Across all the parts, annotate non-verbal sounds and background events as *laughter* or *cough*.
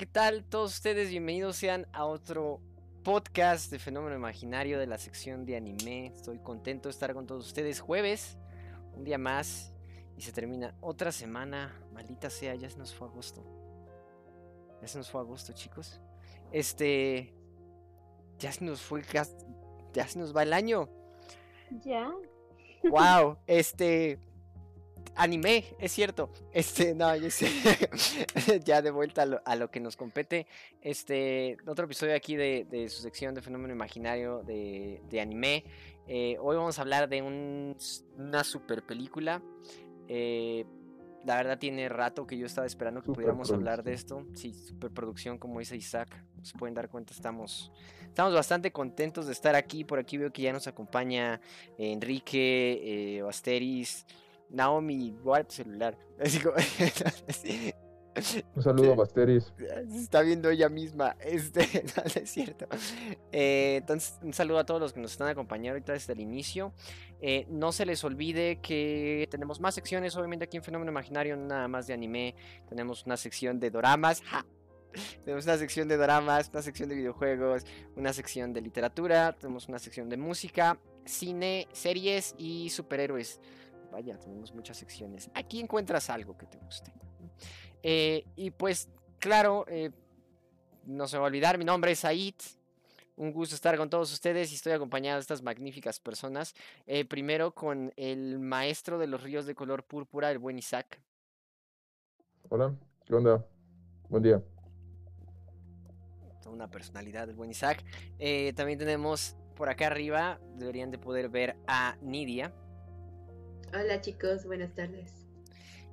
¿qué tal? Todos ustedes bienvenidos sean a otro podcast de Fenómeno Imaginario de la sección de anime. Estoy contento de estar con todos ustedes. Jueves, un día más y se termina otra semana. Maldita sea, ya se nos fue agosto. Ya se nos fue agosto, chicos. Este. Ya se nos fue. Ya se nos va el año. Ya. Wow, este anime, es cierto. Este, no, yo sé. *laughs* ya de vuelta a lo, que nos compete. Este, otro episodio aquí de, su sección de fenómeno imaginario de, anime. Eh, hoy vamos a hablar de una super película. Eh, la verdad tiene rato que yo estaba esperando que pudiéramos hablar de esto. Sí, superproducción, como dice Isaac. Se pueden dar cuenta, estamos, estamos bastante contentos de estar aquí. Por aquí veo que ya nos acompaña Enrique, eh, Basteris. Naomi, guarda tu celular. *laughs* Un saludo a Basteris. Se está viendo ella misma. Este, *laughs* no, es cierto. Eh, entonces, un saludo a todos los que nos están acompañando ahorita desde el inicio. Eh, no se les olvide que tenemos más secciones, obviamente aquí en Fenómeno Imaginario, nada más de anime. Tenemos una sección de doramas. *laughs* Tenemos una sección de doramas, una sección de videojuegos, una sección de literatura, tenemos una sección de música, cine, series y superhéroes. Vaya, tenemos muchas secciones. Aquí encuentras algo que te guste. Eh, y pues, claro, eh, no se va a olvidar, mi nombre es Said. Un gusto estar con todos ustedes y estoy acompañado de estas magníficas personas. Eh, primero con el maestro de los ríos de color púrpura, el buen Isaac. Hola, ¿qué onda? Buen día. Una personalidad del buen Isaac. también tenemos por acá arriba, deberían de poder ver a Nidia. Hola chicos, buenas tardes.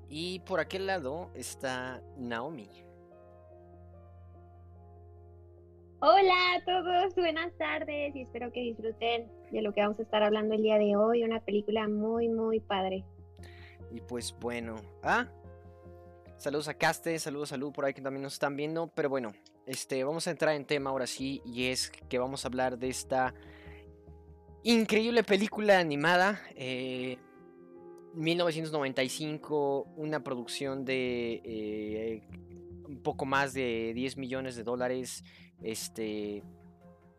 Y por aquel lado está Naomi. Hola a todos, buenas tardes y espero que disfruten de lo que vamos a estar hablando el día de hoy. Una película muy, muy padre. Y pues bueno, ah, saludos a Caste, saludos a Lu por ahí que también nos están viendo. Pero bueno, este, vamos a entrar en tema ahora sí y es que vamos a hablar de esta increíble película animada. Eh, 1995, una producción de eh, un poco más de 10 millones de dólares. Este.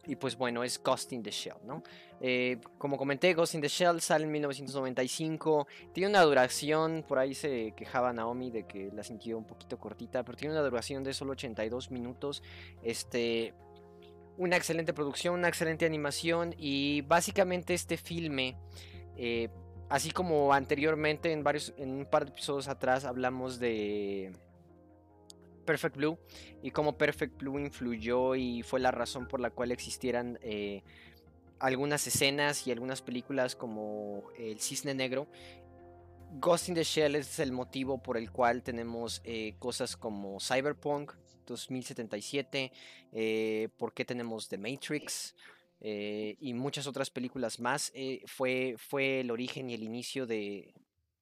Y pues bueno, es Ghost in the Shell, ¿no? Eh, como comenté, Ghost in the Shell sale en 1995. Tiene una duración, por ahí se quejaba Naomi de que la sintió un poquito cortita, pero tiene una duración de solo 82 minutos. Este. Una excelente producción, una excelente animación. Y básicamente este filme. Eh, Así como anteriormente en varios, en un par de episodios atrás hablamos de Perfect Blue y cómo Perfect Blue influyó y fue la razón por la cual existieran eh, algunas escenas y algunas películas como El Cisne Negro. Ghost in the Shell es el motivo por el cual tenemos eh, cosas como Cyberpunk 2077, eh, por qué tenemos The Matrix. Eh, y muchas otras películas más, eh, fue, fue el origen y el inicio de,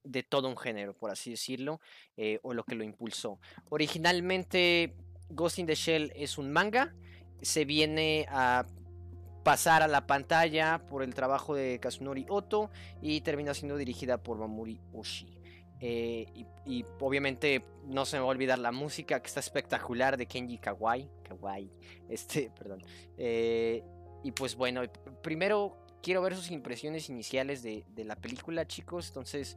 de todo un género, por así decirlo, eh, o lo que lo impulsó. Originalmente, Ghost in the Shell es un manga, se viene a pasar a la pantalla por el trabajo de Kazunori Oto y termina siendo dirigida por Mamuri Oshii. y, obviamente no se me va a olvidar la música que está espectacular de Kenji Kawai. Kawai, *laughs* este, perdón. Y pues bueno, primero quiero ver sus impresiones iniciales de, la película, chicos. Entonces,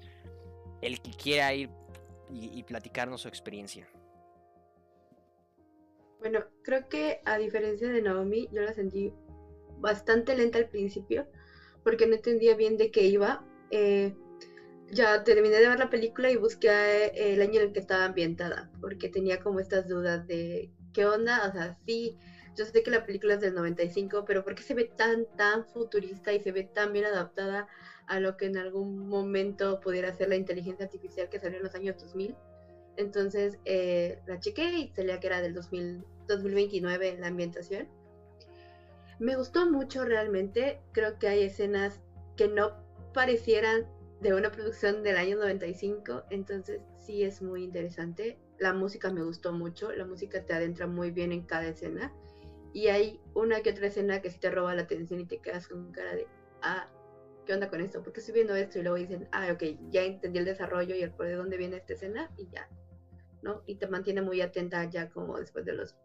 el que quiera ir y, platicarnos su experiencia. Bueno, creo que a diferencia de Naomi, yo la sentí bastante lenta al principio, porque no entendía bien de qué iba. Eh, ya terminé de ver la película y busqué eh, el año en el que estaba ambientada, porque tenía como estas dudas de qué onda, o sea, sí yo sé que la película es del 95, pero ¿por qué se ve tan, tan futurista y se ve tan bien adaptada a lo que en algún momento pudiera ser la inteligencia artificial que salió en los años 2000? Entonces eh, la chequé y salía que era del 2000, 2029 la ambientación. Me gustó mucho realmente, creo que hay escenas que no parecieran de una producción del año 95, entonces sí es muy interesante. La música me gustó mucho, la música te adentra muy bien en cada escena y hay una que otra escena que sí te roba la atención y te quedas con cara de, ah, ¿qué onda con esto? porque estoy viendo esto? Y luego dicen, ah, ok, ya entendí el desarrollo y el por de dónde viene esta escena y ya. ¿no? Y te mantiene muy atenta ya como después de los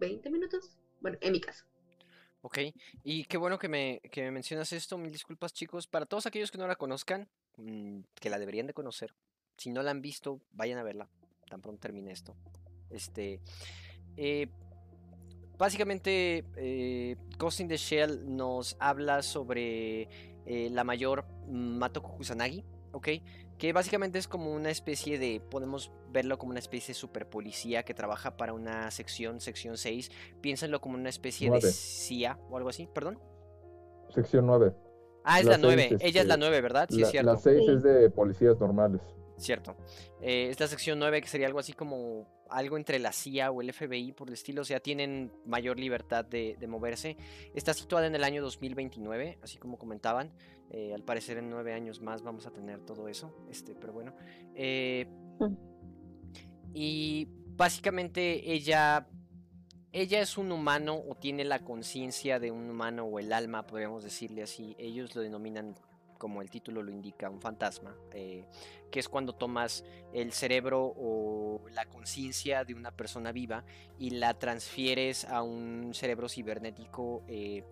20 minutos. Bueno, en mi caso. Ok, y qué bueno que me, que me mencionas esto. Mil disculpas, chicos. Para todos aquellos que no la conozcan, mm, que la deberían de conocer. Si no la han visto, vayan a verla. Tan pronto termine esto. Este. eh, básicamente, eh, Ghost in the Shell nos habla sobre eh, la mayor Matoko Kusanagi, ¿ok? Que básicamente es como una especie de, podemos verlo como una especie de super policía que trabaja para una sección, sección 6. Piénsenlo como una especie de. CIA o algo así, perdón. Sección 9. Ah, es La la 9, seis, ella es la este, 9, ¿verdad? Sí, la, es cierto. la 6 Sí. es de policías normales. Cierto. Eh, es la sección 9 que sería algo así como algo entre la CIA o el FBI por el estilo, o sea, tienen mayor libertad de, de moverse. Está situada en el año 2029, así como comentaban. Eh, al parecer en nueve años más vamos a tener todo eso, este, pero bueno. Eh, Mm. y básicamente ella, ella es un humano o tiene la conciencia de un humano o el alma, podríamos decirle así. Ellos lo denominan como el título lo indica, un fantasma, eh, que es cuando tomas el cerebro o la conciencia de una persona viva y la transfieres a un cerebro cibernético eh,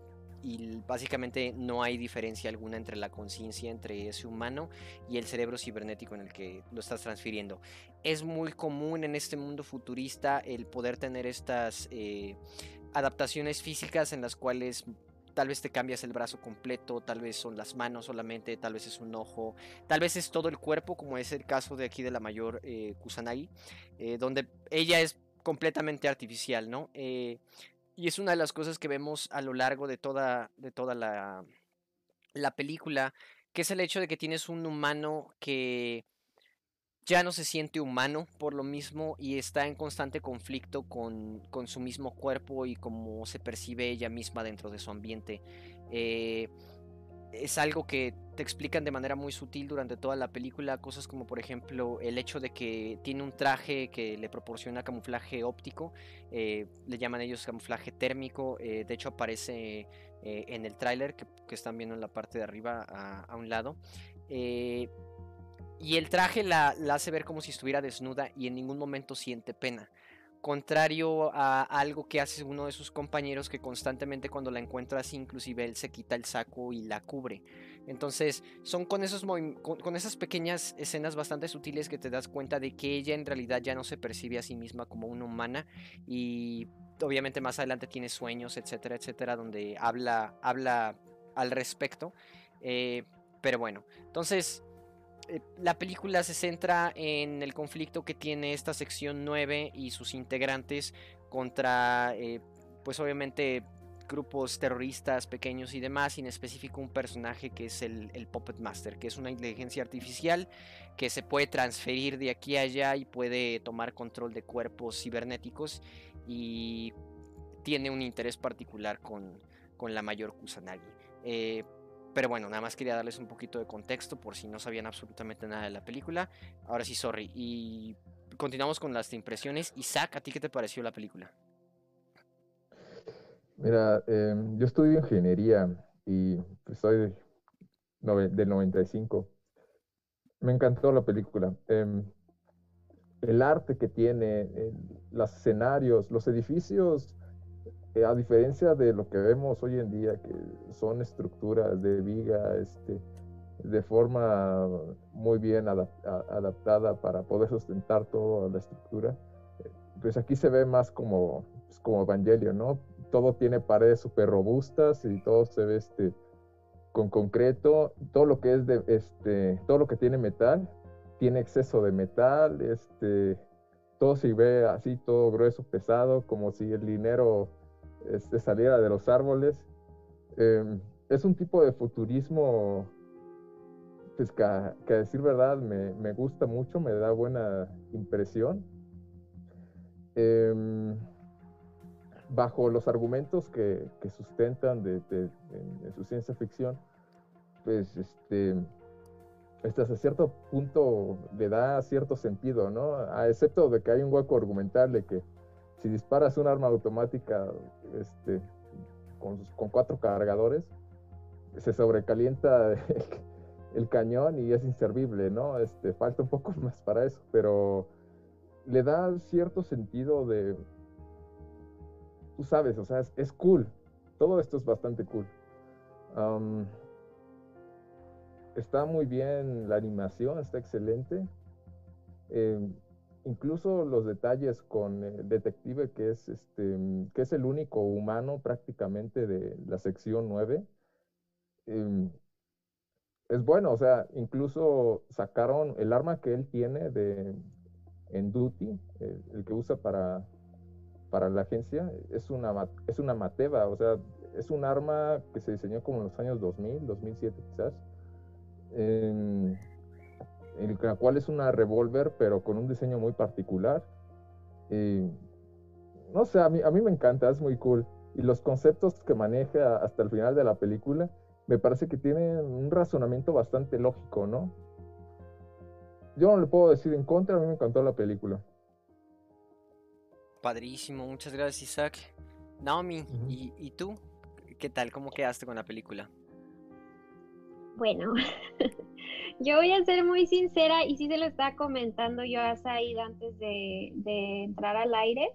y básicamente no hay diferencia alguna entre la conciencia entre ese humano y el cerebro cibernético en el que lo estás transfiriendo. Es muy común en este mundo futurista el poder tener estas eh, adaptaciones físicas en las cuales tal vez te cambias el brazo completo, tal vez son las manos solamente, tal vez es un ojo, tal vez es todo el cuerpo, como es el caso de aquí de la mayor eh, Kusanagi, eh, donde ella es completamente artificial, ¿no? Eh, y es una de las cosas que vemos a lo largo de toda, de toda la, la película, que es el hecho de que tienes un humano que ya no se siente humano por lo mismo y está en constante conflicto con, con su mismo cuerpo y cómo se percibe ella misma dentro de su ambiente. Eh, es algo que te explican de manera muy sutil durante toda la película, cosas como por ejemplo el hecho de que tiene un traje que le proporciona camuflaje óptico, eh, le llaman ellos camuflaje térmico, eh, de hecho aparece en el tráiler que, que están viendo en la parte de arriba a, a un lado. Eh, y el traje la, hace ver como si estuviera desnuda y en ningún momento siente pena. Contrario a algo que hace uno de sus compañeros que constantemente cuando la encuentra así, inclusive él se quita el saco y la cubre. Entonces son con, esos con, con esas pequeñas escenas bastante sutiles que te das cuenta de que ella en realidad ya no se percibe a sí misma como una humana y obviamente más adelante tiene sueños, etcétera, etcétera, donde habla, habla al respecto. Eh, pero bueno, entonces la película se centra en el conflicto que tiene esta sección 9 y sus integrantes contra, eh, pues obviamente, grupos terroristas pequeños y demás, y en específico un personaje que es el, el Puppet Master, que es una inteligencia artificial que se puede transferir de aquí a allá y puede tomar control de cuerpos cibernéticos y tiene un interés particular con, con la mayor Kusanagi. Eh, pero bueno, nada más quería darles un poquito de contexto por si no sabían absolutamente nada de la película. Ahora sí, sorry. Y continuamos con las impresiones. Isaac, ¿a ti qué te pareció la película? Mira, em, yo estudio ingeniería y pues, soy del 95. Me encantó la película. Em, el arte que tiene, los escenarios, los edificios, eh, a diferencia de lo que vemos hoy en día, que son estructuras de viga, este, de forma muy bien adaptada para poder sustentar toda la estructura, eh, pues aquí se ve más como, pues, como Evangelion, ¿no? Todo tiene paredes súper robustas y todo se ve este, con concreto, todo lo que es de, este, todo lo que tiene metal, tiene exceso de metal, este, todo se ve así, todo grueso, pesado, como si el dinero este, de los árboles. Em, es un tipo de futurismo, pues que, a- decir verdad me, me gusta mucho, me da buena impresión. Em, bajo los argumentos que, que sustentan de, de- su ciencia ficción, pues este, hasta cierto punto le da cierto sentido, ¿no? Excepto de que hay un hueco argumental de que si disparas un arma automática este, con, cuatro cargadores, se sobrecalienta el, cañón y es inservible, ¿no? Este, falta un poco *laughs* más para eso, pero le da cierto sentido de, tú sabes, o sea, es, cool. Todo esto es bastante cool. está muy bien la animación, está excelente. Em, incluso los detalles con el detective que es este que es el único humano prácticamente de la sección 9 em, es bueno o sea incluso sacaron el arma que él tiene de en duty el, que usa para para la agencia es una es una mateva o sea es un arma que se diseñó como en los años 2000 2007 quizás em, el, la cual es una revólver, pero con un diseño muy particular. Y, no sé, a mí, a mí me encanta, es muy cool. Y los conceptos que maneja hasta el final de la película, me parece que tienen un razonamiento bastante lógico, ¿no? Yo no le puedo decir en contra, a mí me encantó la película. Padrísimo, muchas gracias Isaac. Naomi, ¿y, ¿y tú? ¿Qué tal? ¿Cómo quedaste con la película? Bueno, *laughs* yo voy a ser muy sincera y sí se lo estaba comentando yo a Said antes de, entrar al aire.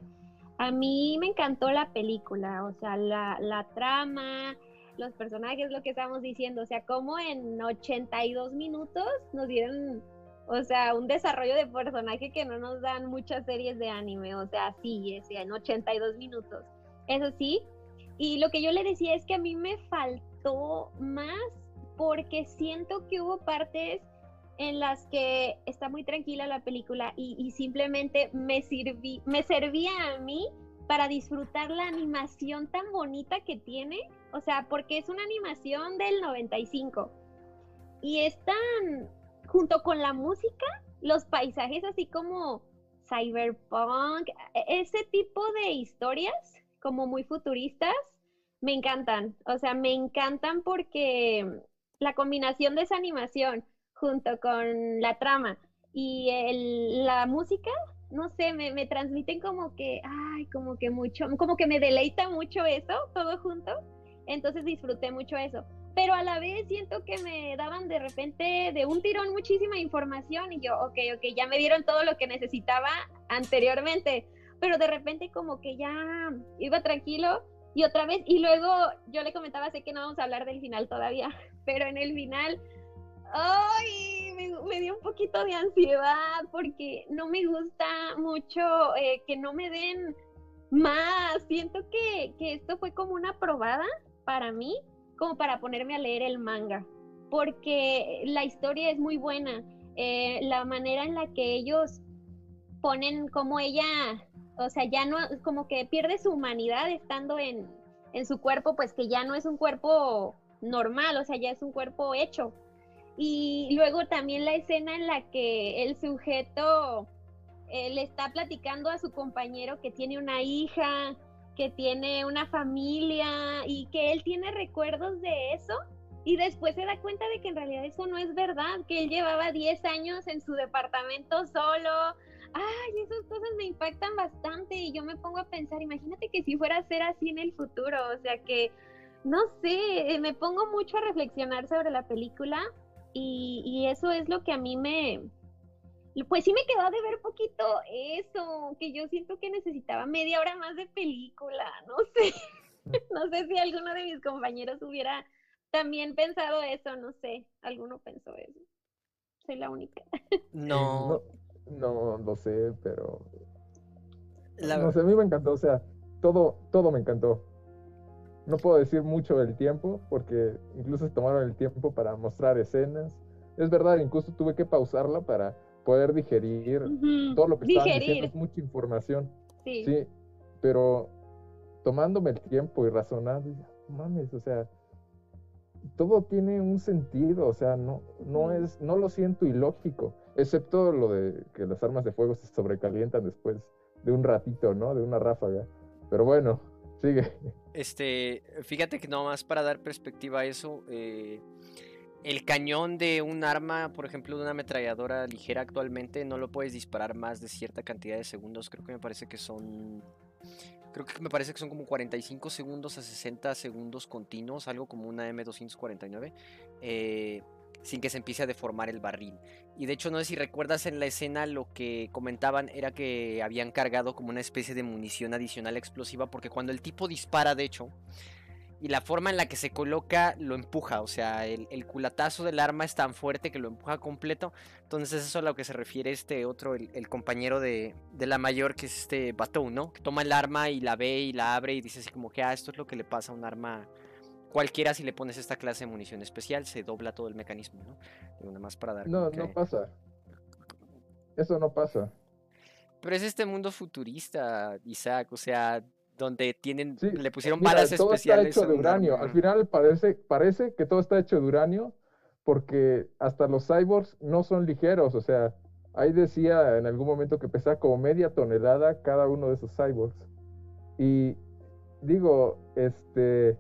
A mí me encantó la película, o sea, la, la trama, los personajes, lo que estamos diciendo, o sea, como en 82 minutos nos dieron, o sea, un desarrollo de personaje que no nos dan muchas series de anime, o sea, sí, es, en 82 minutos. Eso sí, y lo que yo le decía es que a mí me faltó más porque siento que hubo partes en las que está muy tranquila la película y, simplemente me, me servía a mí para disfrutar la animación tan bonita que tiene, o sea, porque es una animación del 95 y están junto con la música, los paisajes así como cyberpunk, e-, ese tipo de historias como muy futuristas, me encantan, o sea, me encantan porque la combinación de esa animación junto con la trama y la música, no sé, me, me, transmiten como que, ay, como que mucho, como que me deleita mucho eso, todo junto. Entonces disfruté mucho eso. Pero a la vez siento que me daban de repente de un tirón muchísima información y yo, ok, ok, ya me dieron todo lo que necesitaba anteriormente. Pero de repente como que ya iba tranquilo y otra vez, y luego yo le comentaba, sé que no vamos a hablar del final todavía, pero en el final, ¡ay! Me, dio un poquito de ansiedad porque no me gusta mucho eh, que no me den más. Siento que, esto fue como una probada para mí, como para ponerme a leer el manga, porque la historia es muy buena. Eh, la manera en la que ellos ponen como ella, o sea, ya no, como que pierde su humanidad estando en, en su cuerpo, pues que ya no es un cuerpo normal, o sea, ya es un cuerpo hecho. Y luego también la escena en la que el sujeto eh, le está platicando a su compañero que tiene una hija, que tiene una familia y que él tiene recuerdos de eso y después se da cuenta de que en realidad eso no es verdad, que él llevaba 10 años en su departamento solo. Ay, esas cosas me impactan bastante y yo me pongo a pensar, imagínate que si fuera a ser así en el futuro, o sea que no sé, eh, me pongo mucho a reflexionar sobre la película y, eso es lo que a mí me, pues sí me quedó de ver poquito eso, que yo siento que necesitaba media hora más de película, *laughs* no sé, no sé si alguno de mis compañeros hubiera también pensado eso, no sé, alguno pensó eso, soy la única. *laughs* No, no, no, sé, pero... No sé, a mí me encantó, o sea, todo, todo me encantó no puedo decir mucho del tiempo, porque incluso se tomaron el tiempo para mostrar escenas. Es verdad, incluso tuve que pausarla para poder digerir todo lo que estaban diciendo, es mucha información. Sí. sí. pero tomándome el tiempo y razonando, mames, o sea, todo tiene un sentido, o sea, no, no es, no lo siento ilógico, excepto lo de que las armas de fuego se sobrecalientan después de un ratito, ¿no? De una ráfaga. Pero bueno, sigue. Este, fíjate que nomás para dar perspectiva a eso, eh, el cañón de un arma, por ejemplo, de una ametralladora ligera actualmente, no lo puedes disparar más de cierta cantidad de segundos. Creo que me parece que son. Creo que me parece que son como 45 segundos a 60 segundos continuos, algo como una M249. Eh, sin que se empiece a deformar el barril. Y de hecho no sé si recuerdas en la escena lo que comentaban era que habían cargado como una especie de munición adicional explosiva porque cuando el tipo dispara de hecho y la forma en la que se coloca lo empuja, o sea, el, culatazo del arma es tan fuerte que lo empuja completo. Entonces eso es a lo que se refiere este otro, el, compañero de, la mayor, que es este Batou, ¿no? Que toma el arma y la ve y la abre y dice así como que, ah, esto es lo que le pasa a un arma cualquiera si le pones esta clase de munición especial, se dobla todo el mecanismo, ¿no? Nada más para dar... No, no pasa. Eso no pasa. Pero es este mundo futurista, Isaac, o sea, donde tienen, le pusieron balas todo especiales. Está hecho de uranio. Al final parece, parece que todo está hecho de uranio porque hasta los cyborgs no son ligeros. O sea, ahí decía en algún momento que pesaba como media tonelada cada uno de esos cyborgs. Y digo, este,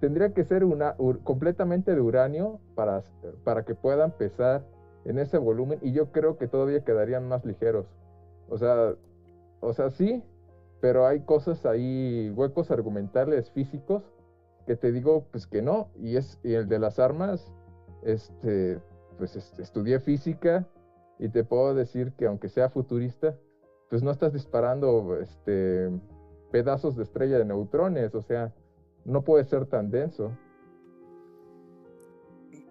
tendría que ser una, completamente de uranio para, para que puedan pesar en ese volumen y yo creo que todavía quedarían más ligeros. O sea, o sea, sí, pero hay cosas ahí, huecos argumentales físicos que te digo pues que no, y es y el de las armas, este, pues estudié física y te puedo decir que aunque sea futurista, pues no estás disparando este, pedazos de estrella de neutrones, o sea, no puede ser tan denso.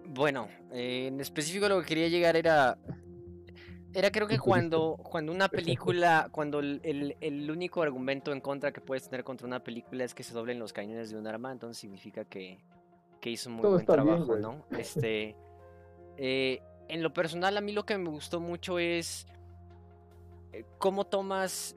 Bueno, eh, en específico lo que quería llegar era era creo que cuando, cuando una *laughs* película, cuando el, único argumento en contra que puedes tener contra una película es que se doblen los cañones de un arma, entonces significa que, hizo un muy buen trabajo, ¿no? Este, eh, en lo personal a mí lo que me gustó mucho es eh, cómo tomas,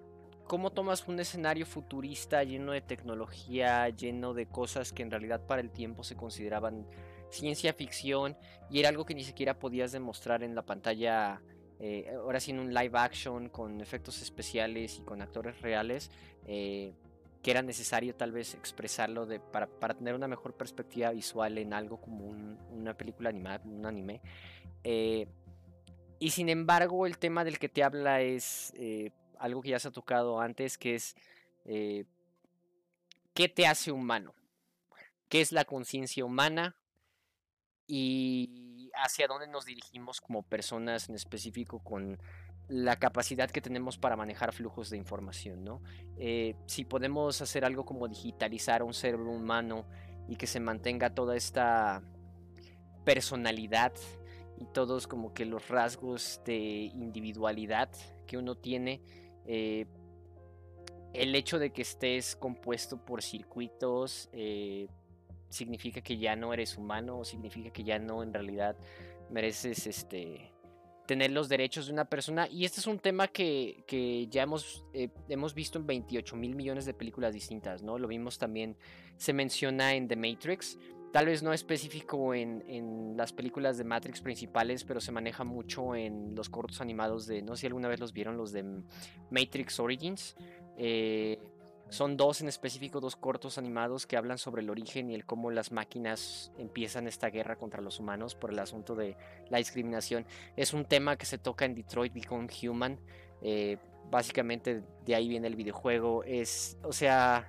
cómo tomas un escenario futurista lleno de tecnología, lleno de cosas que en realidad para el tiempo se consideraban ciencia ficción y era algo que ni siquiera podías demostrar en la pantalla eh, ahora sí en un live action con efectos especiales y con actores reales, eh, que era necesario tal vez expresarlo para, tener una mejor perspectiva visual en algo como una película animada, un anime. Eh, y sin embargo, el tema del que te habla es algo que ya se ha tocado antes, que es qué te hace humano, qué es la conciencia humana y hacia dónde nos dirigimos como personas en específico con la capacidad que tenemos para manejar flujos de información, ¿no? Eh, si podemos hacer algo como digitalizar un cerebro humano y que se mantenga toda esta personalidad y todos como que los rasgos de individualidad que uno tiene, eh, el hecho de que estés compuesto por circuitos, eh, significa que ya no eres humano significa que ya no en realidad mereces este tener los derechos de una persona. Y este es un tema que, ya hemos, eh, hemos visto en 28 mil millones de películas distintas, ¿no? Lo vimos también, se menciona en The Matrix. Tal vez no específico en, las películas de Matrix principales, pero se maneja mucho en los cortos animados de, no sé si alguna vez los vieron, los de Matrix Origins. Eh, son dos en específico, dos cortos animados que hablan sobre el origen y el cómo las máquinas empiezan esta guerra contra los humanos por el asunto de la discriminación. Es un tema que se toca en Detroit Become Human. Eh, básicamente de ahí viene el videojuego. Es, o sea,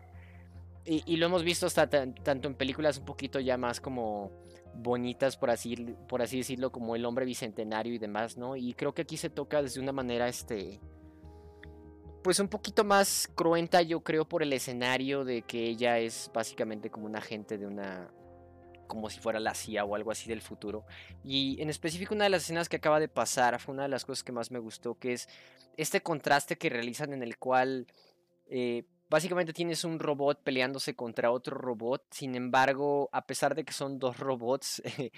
y, lo hemos visto hasta tanto en películas un poquito ya más como bonitas, por así, por así decirlo, como El hombre bicentenario y demás, ¿no? Y creo que aquí se toca desde una manera, este pues un poquito más cruenta, yo creo, por el escenario de que ella es básicamente como un agente de una. como si fuera la CIA o algo así del futuro. Y en específico, una de las escenas que acaba de pasar fue una de las cosas que más me gustó, que es este contraste que realizan en el cual. Eh, básicamente tienes un robot peleándose contra otro robot, sin embargo, a pesar de que son dos robots, *laughs*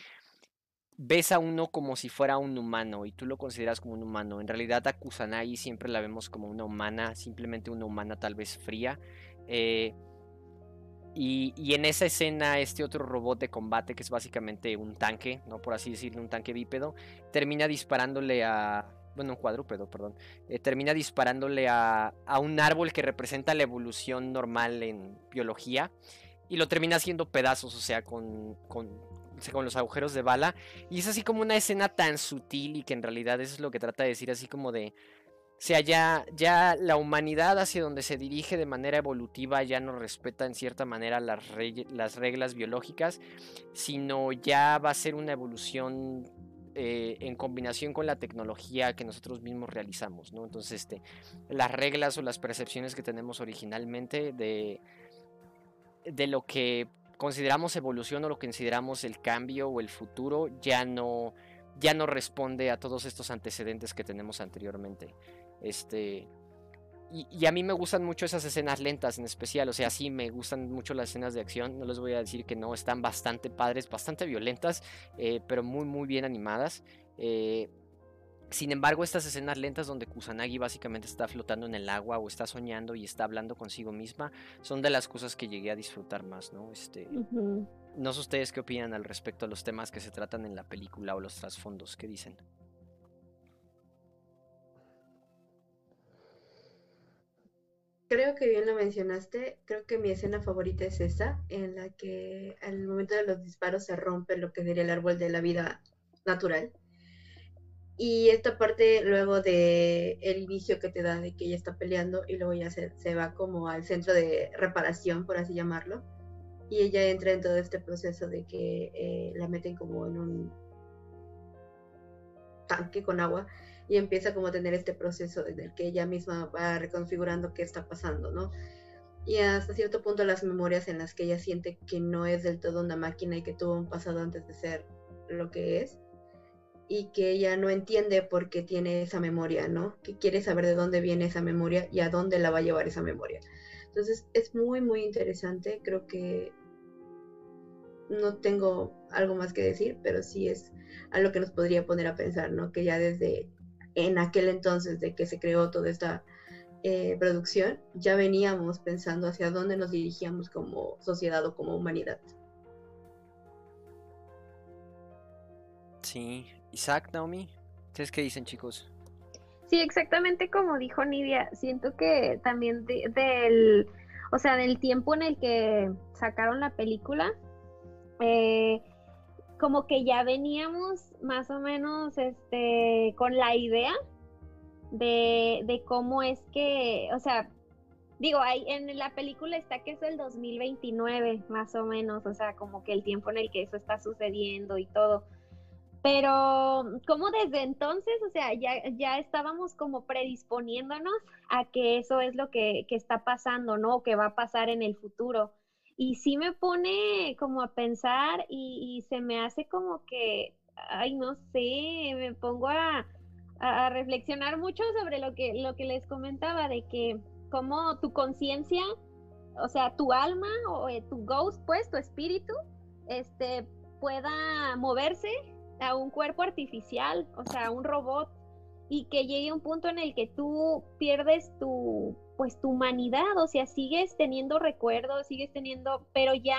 ves a uno como si fuera un humano y tú lo consideras como un humano. En realidad a Kusanagi siempre la vemos como una humana, simplemente una humana tal vez fría. Eh, y, en esa escena este otro robot de combate, que es básicamente un tanque, no por así decirlo, un tanque bípedo, termina disparándole a... Bueno, un cuadrúpedo, perdón. Eh, termina disparándole a, a un árbol que representa la evolución normal en biología y lo termina haciendo pedazos, o sea, con, con, con los agujeros de bala. Y es así como una escena tan sutil y que en realidad eso es lo que trata de decir, así como de... O sea, ya, ya la humanidad hacia donde se dirige de manera evolutiva ya no respeta en cierta manera las, las reglas biológicas, sino ya va a ser una evolución eh, en combinación con la tecnología que nosotros mismos realizamos, ¿no? Entonces, este, las reglas o las percepciones que tenemos originalmente de, lo que consideramos evolución o lo que consideramos el cambio o el futuro ya no, ya no responde a todos estos antecedentes que tenemos anteriormente. Este, y, a mí me gustan mucho esas escenas lentas en especial, o sea, sí me gustan mucho las escenas de acción, no les voy a decir que no, están bastante padres, bastante violentas, eh, pero muy muy bien animadas. Eh, sin embargo, estas escenas lentas donde Kusanagi básicamente está flotando en el agua o está soñando y está hablando consigo misma, son de las cosas que llegué a disfrutar más, ¿no? Este, No sé ustedes qué opinan al respecto a los temas que se tratan en la película o los trasfondos, ¿qué dicen? Creo que bien lo mencionaste. Creo que mi escena favorita es esa, en la que al momento de los disparos se rompe lo que diría el árbol de la vida natural. Y esta parte luego de el inicio que te da de que ella está peleando y luego ya se, se va como al centro de reparación, por así llamarlo. Y ella entra en todo este proceso de que eh, la meten como en un tanque con agua y empieza como a tener este proceso en el que ella misma va reconfigurando qué está pasando, ¿no? Y hasta cierto punto las memorias en las que ella siente que no es del todo una máquina y que tuvo un pasado antes de ser lo que es y que ella no entiende por qué tiene esa memoria, ¿no? Que quiere saber de dónde viene esa memoria y a dónde la va a llevar esa memoria. Entonces es muy, muy interesante. Creo que no tengo algo más que decir, pero sí es algo que nos podría poner a pensar, ¿no? Que ya desde en aquel entonces de que se creó toda esta eh, producción, ya veníamos pensando hacia dónde nos dirigíamos como sociedad o como humanidad. Sí, Isaac, Naomi, ¿ustedes qué dicen chicos? Sí, exactamente como dijo Nidia, siento que también del, o sea, del tiempo en el que sacaron la película, eh, como que ya veníamos más o menos este, con la idea de, de cómo es que, o sea, digo, ahí en la película está que es el 2029, más o menos, o sea, como que el tiempo en el que eso está sucediendo y todo. Pero como desde entonces, o sea, ya, ya estábamos como predisponiéndonos a que eso es lo que, que está pasando, ¿no? Que va a pasar en el futuro y sí me pone como a pensar y, se me hace como que, ay, no sé, me pongo a, reflexionar mucho sobre lo que, lo que les comentaba, de que como tu conciencia, o sea, tu alma o eh, tu ghost, pues, tu espíritu, este, pueda moverse a un cuerpo artificial, o sea, a un robot, y que llegue un punto en el que tú pierdes tu, pues tu humanidad, o sea, sigues teniendo recuerdos, sigues teniendo, pero ya,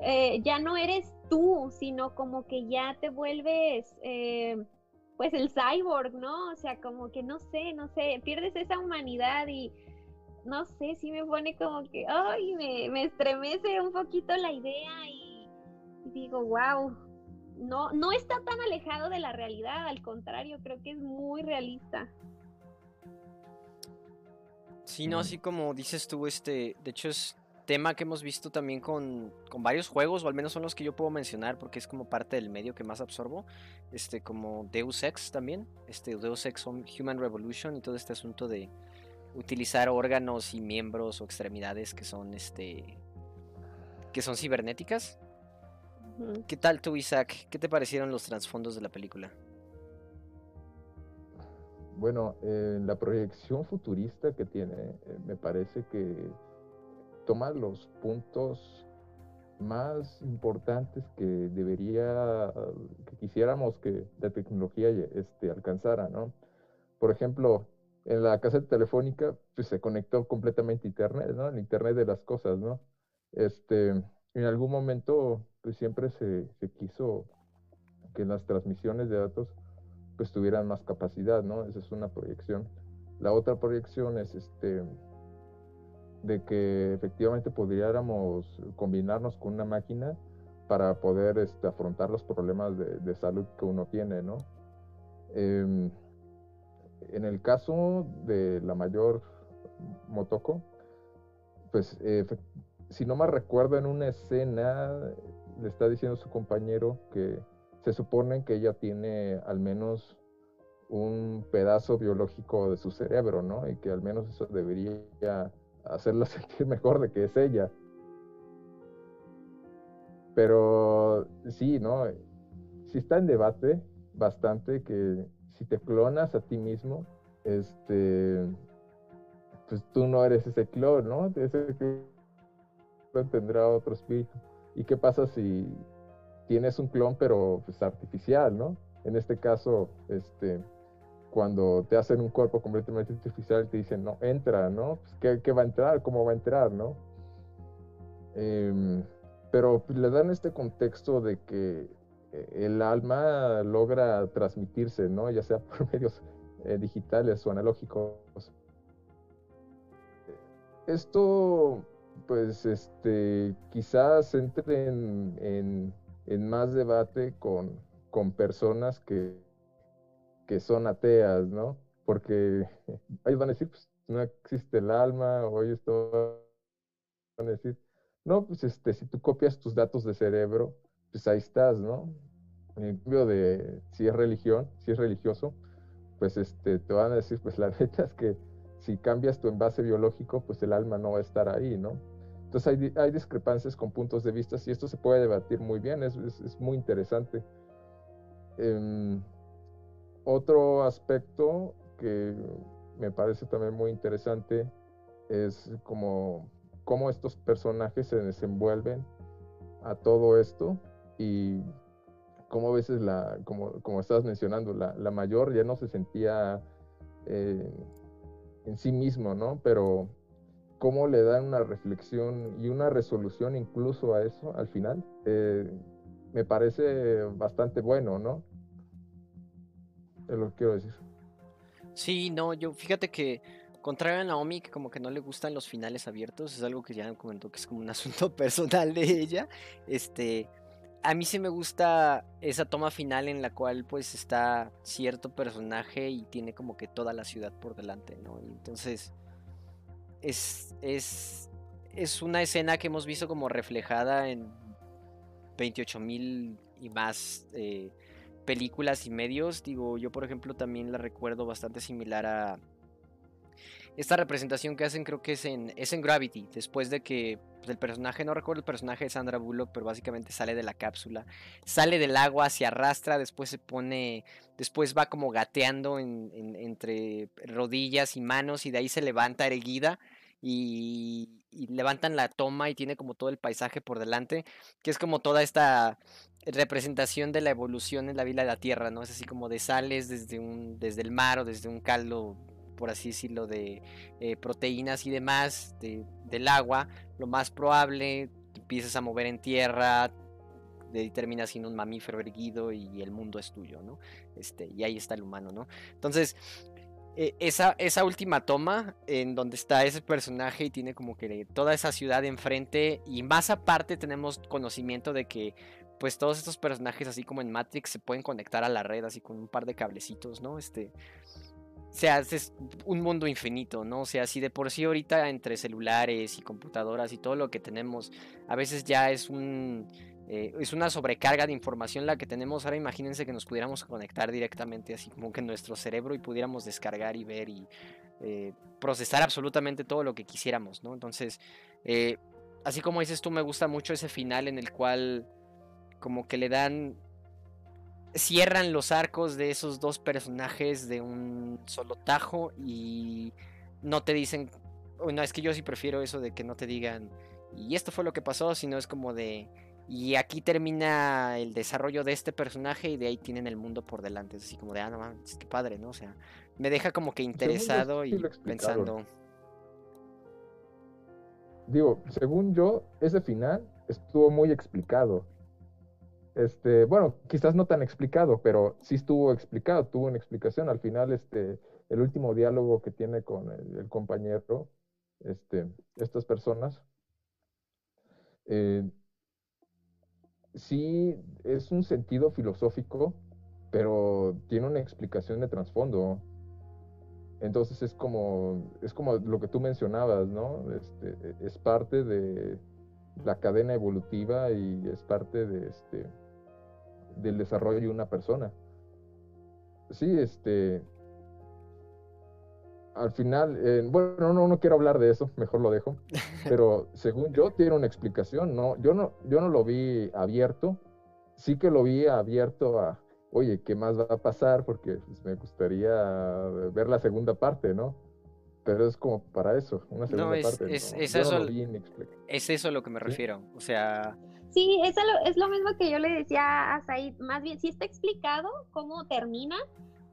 eh, ya no eres tú, sino como que ya te vuelves, eh, pues el cyborg, ¿no? O sea, como que no sé, no sé, pierdes esa humanidad y no sé, si me pone como que, ay, me, me estremece un poquito la idea y, y digo, wow, no, no está tan alejado de la realidad, al contrario, creo que es muy realista. Sí, no, así como dices tú, este, de hecho es tema que hemos visto también con, varios juegos, o al menos son los que yo puedo mencionar porque es como parte del medio que más absorbo, este, como Deus Ex también, este, Deus Ex Human Revolution y todo este asunto de utilizar órganos y miembros o extremidades que son, este, que son cibernéticas. ¿Qué tal tú, Isaac? ¿Qué te parecieron los trasfondos de la película? Bueno, la proyección futurista que tiene, eh, me parece que toma los puntos más importantes que debería, que quisiéramos que la tecnología este, alcanzara, ¿no? Por ejemplo, en la caseta telefónica, pues se conectó completamente Internet, ¿no? El Internet de las cosas, ¿no? Este, en algún momento, pues siempre se, se quiso que las transmisiones de datos pues tuvieran más capacidad, ¿no? Esa es una proyección. La otra proyección es este de que efectivamente pudiéramos combinarnos con una máquina para poder este, afrontar los problemas de, salud que uno tiene, ¿no? Em, en el caso de la mayor Motoko, pues si no me recuerdo en una escena le está diciendo su compañero que se supone que ella tiene al menos un pedazo biológico de su cerebro, ¿no? Y que al menos eso debería hacerla *laughs* sentir mejor de que es ella. Pero sí, ¿no? Sí está en debate bastante que si te clonas a ti mismo, este, pues tú no eres ese clon, ¿no? Ese clon tendrá otro espíritu. ¿Y qué pasa si tienes un clon pero pues artificial, ¿no? En este caso, este, cuando te hacen un cuerpo completamente artificial te dicen, no, entra, ¿no? Pues, ¿qué, va a entrar? ¿Cómo va a entrar, no? Em, pero pues, le dan este contexto de que eh, el alma logra transmitirse, ¿no? Ya sea por *laughs* medios eh, digitales o analógicos. Esto, pues, este, quizás entre en, más debate con, con personas que, que son ateas, ¿no? Porque ellos van a decir, pues no existe el alma, o ellos van a decir, no, pues este, si tú copias tus datos de cerebro, pues ahí estás, ¿no? En cambio de si es religión, si es religioso, pues este, te van a decir, pues la *laughs* neta es que si cambias tu envase biológico, pues el alma no va a estar ahí, ¿no? Entonces hay, hay discrepancias con puntos de vista y esto se puede debatir muy bien, es, es, muy interesante. Em, otro aspecto que me parece también muy interesante es como cómo estos personajes se desenvuelven a todo esto y cómo a veces la, como, como estabas mencionando, la, mayor ya no se sentía eh, en sí mismo, ¿no? Pero cómo le dan una reflexión y una resolución incluso a eso al final, eh, me parece bastante bueno, ¿no? es lo que quiero decir. Sí, no, yo fíjate que contrario a Naomi, que como que no le gustan los finales abiertos, es algo que ya comentó que es como un *laughs* asunto personal de ella. Este, a mí sí me gusta esa toma final en la cual pues está cierto personaje y tiene como que toda la ciudad por delante, ¿no? entonces es, es, es una escena que hemos visto como reflejada en 28 mil y más eh, películas y medios. Digo, yo por ejemplo también la recuerdo bastante similar a esta representación que hacen, creo que es en, es en Gravity, después de que pues, el personaje, no recuerdo el personaje de Sandra Bullock, pero básicamente sale de la cápsula, sale del agua, se arrastra, después se pone, después va como gateando entre rodillas y manos y de ahí se levanta erguida y, levantan la toma y tiene como todo el paisaje por delante, que es como toda esta representación de la evolución en la vida de la Tierra, ¿no? Es así como de sales desde, un, desde el mar o desde un caldo, por así decirlo, de eh, proteínas y demás del agua, lo más probable, empiezas a mover en tierra, de, terminas siendo un mamífero erguido y el mundo es tuyo, ¿no? Este, y ahí está el humano, ¿no? Entonces, eh, esa, esa última toma en donde está ese personaje y tiene como que toda esa ciudad enfrente y más aparte tenemos conocimiento de que pues todos estos personajes así como en Matrix se pueden conectar a la red así con un par de cablecitos, ¿no? Este o sea, es un mundo infinito, ¿no? O sea, si de por sí ahorita entre celulares y computadoras y todo lo que tenemos, a veces ya es un eh, es una sobrecarga de información la que tenemos. Ahora imagínense que nos pudiéramos conectar directamente así como que en nuestro cerebro y pudiéramos descargar y ver y eh, procesar absolutamente todo lo que quisiéramos, ¿no? Entonces, eh, así como dices tú, me gusta mucho ese final en el cual como que le dan... Cierran los arcos de esos dos personajes de un solo tajo y no te dicen... No, es que yo sí prefiero eso de que no te digan... Y esto fue lo que pasó, sino es como de y aquí termina el desarrollo de este personaje y de ahí tienen el mundo por delante. Es así como de, ah, no mames, qué padre, ¿no? O sea, me deja como que interesado y pensando. Digo, según yo, ese final estuvo muy explicado. Este, bueno, quizás no tan explicado, pero sí estuvo explicado, tuvo una explicación. Al final, este, el último diálogo que tiene con el, el compañero, este, estas personas, eh, sí es un sentido filosófico, pero tiene una explicación de trasfondo. Entonces es como, es como lo que tú mencionabas, ¿no? Este, es parte de la cadena evolutiva y es parte de, este, del desarrollo de una persona. Sí, este, al final, eh, bueno, no, no quiero hablar de eso, mejor lo dejo, *laughs* pero según yo tiene una explicación, no, yo no, yo no lo vi abierto, sí que lo vi abierto a, oye, ¿qué más va a pasar? Porque pues, me gustaría ver la segunda parte, ¿no? Pero es como para eso, una segunda parte. Es, es eso, es eso a lo que me refiero, o sea... Sí, es lo, es lo mismo que yo le decía a Said, más bien, sí está explicado cómo termina,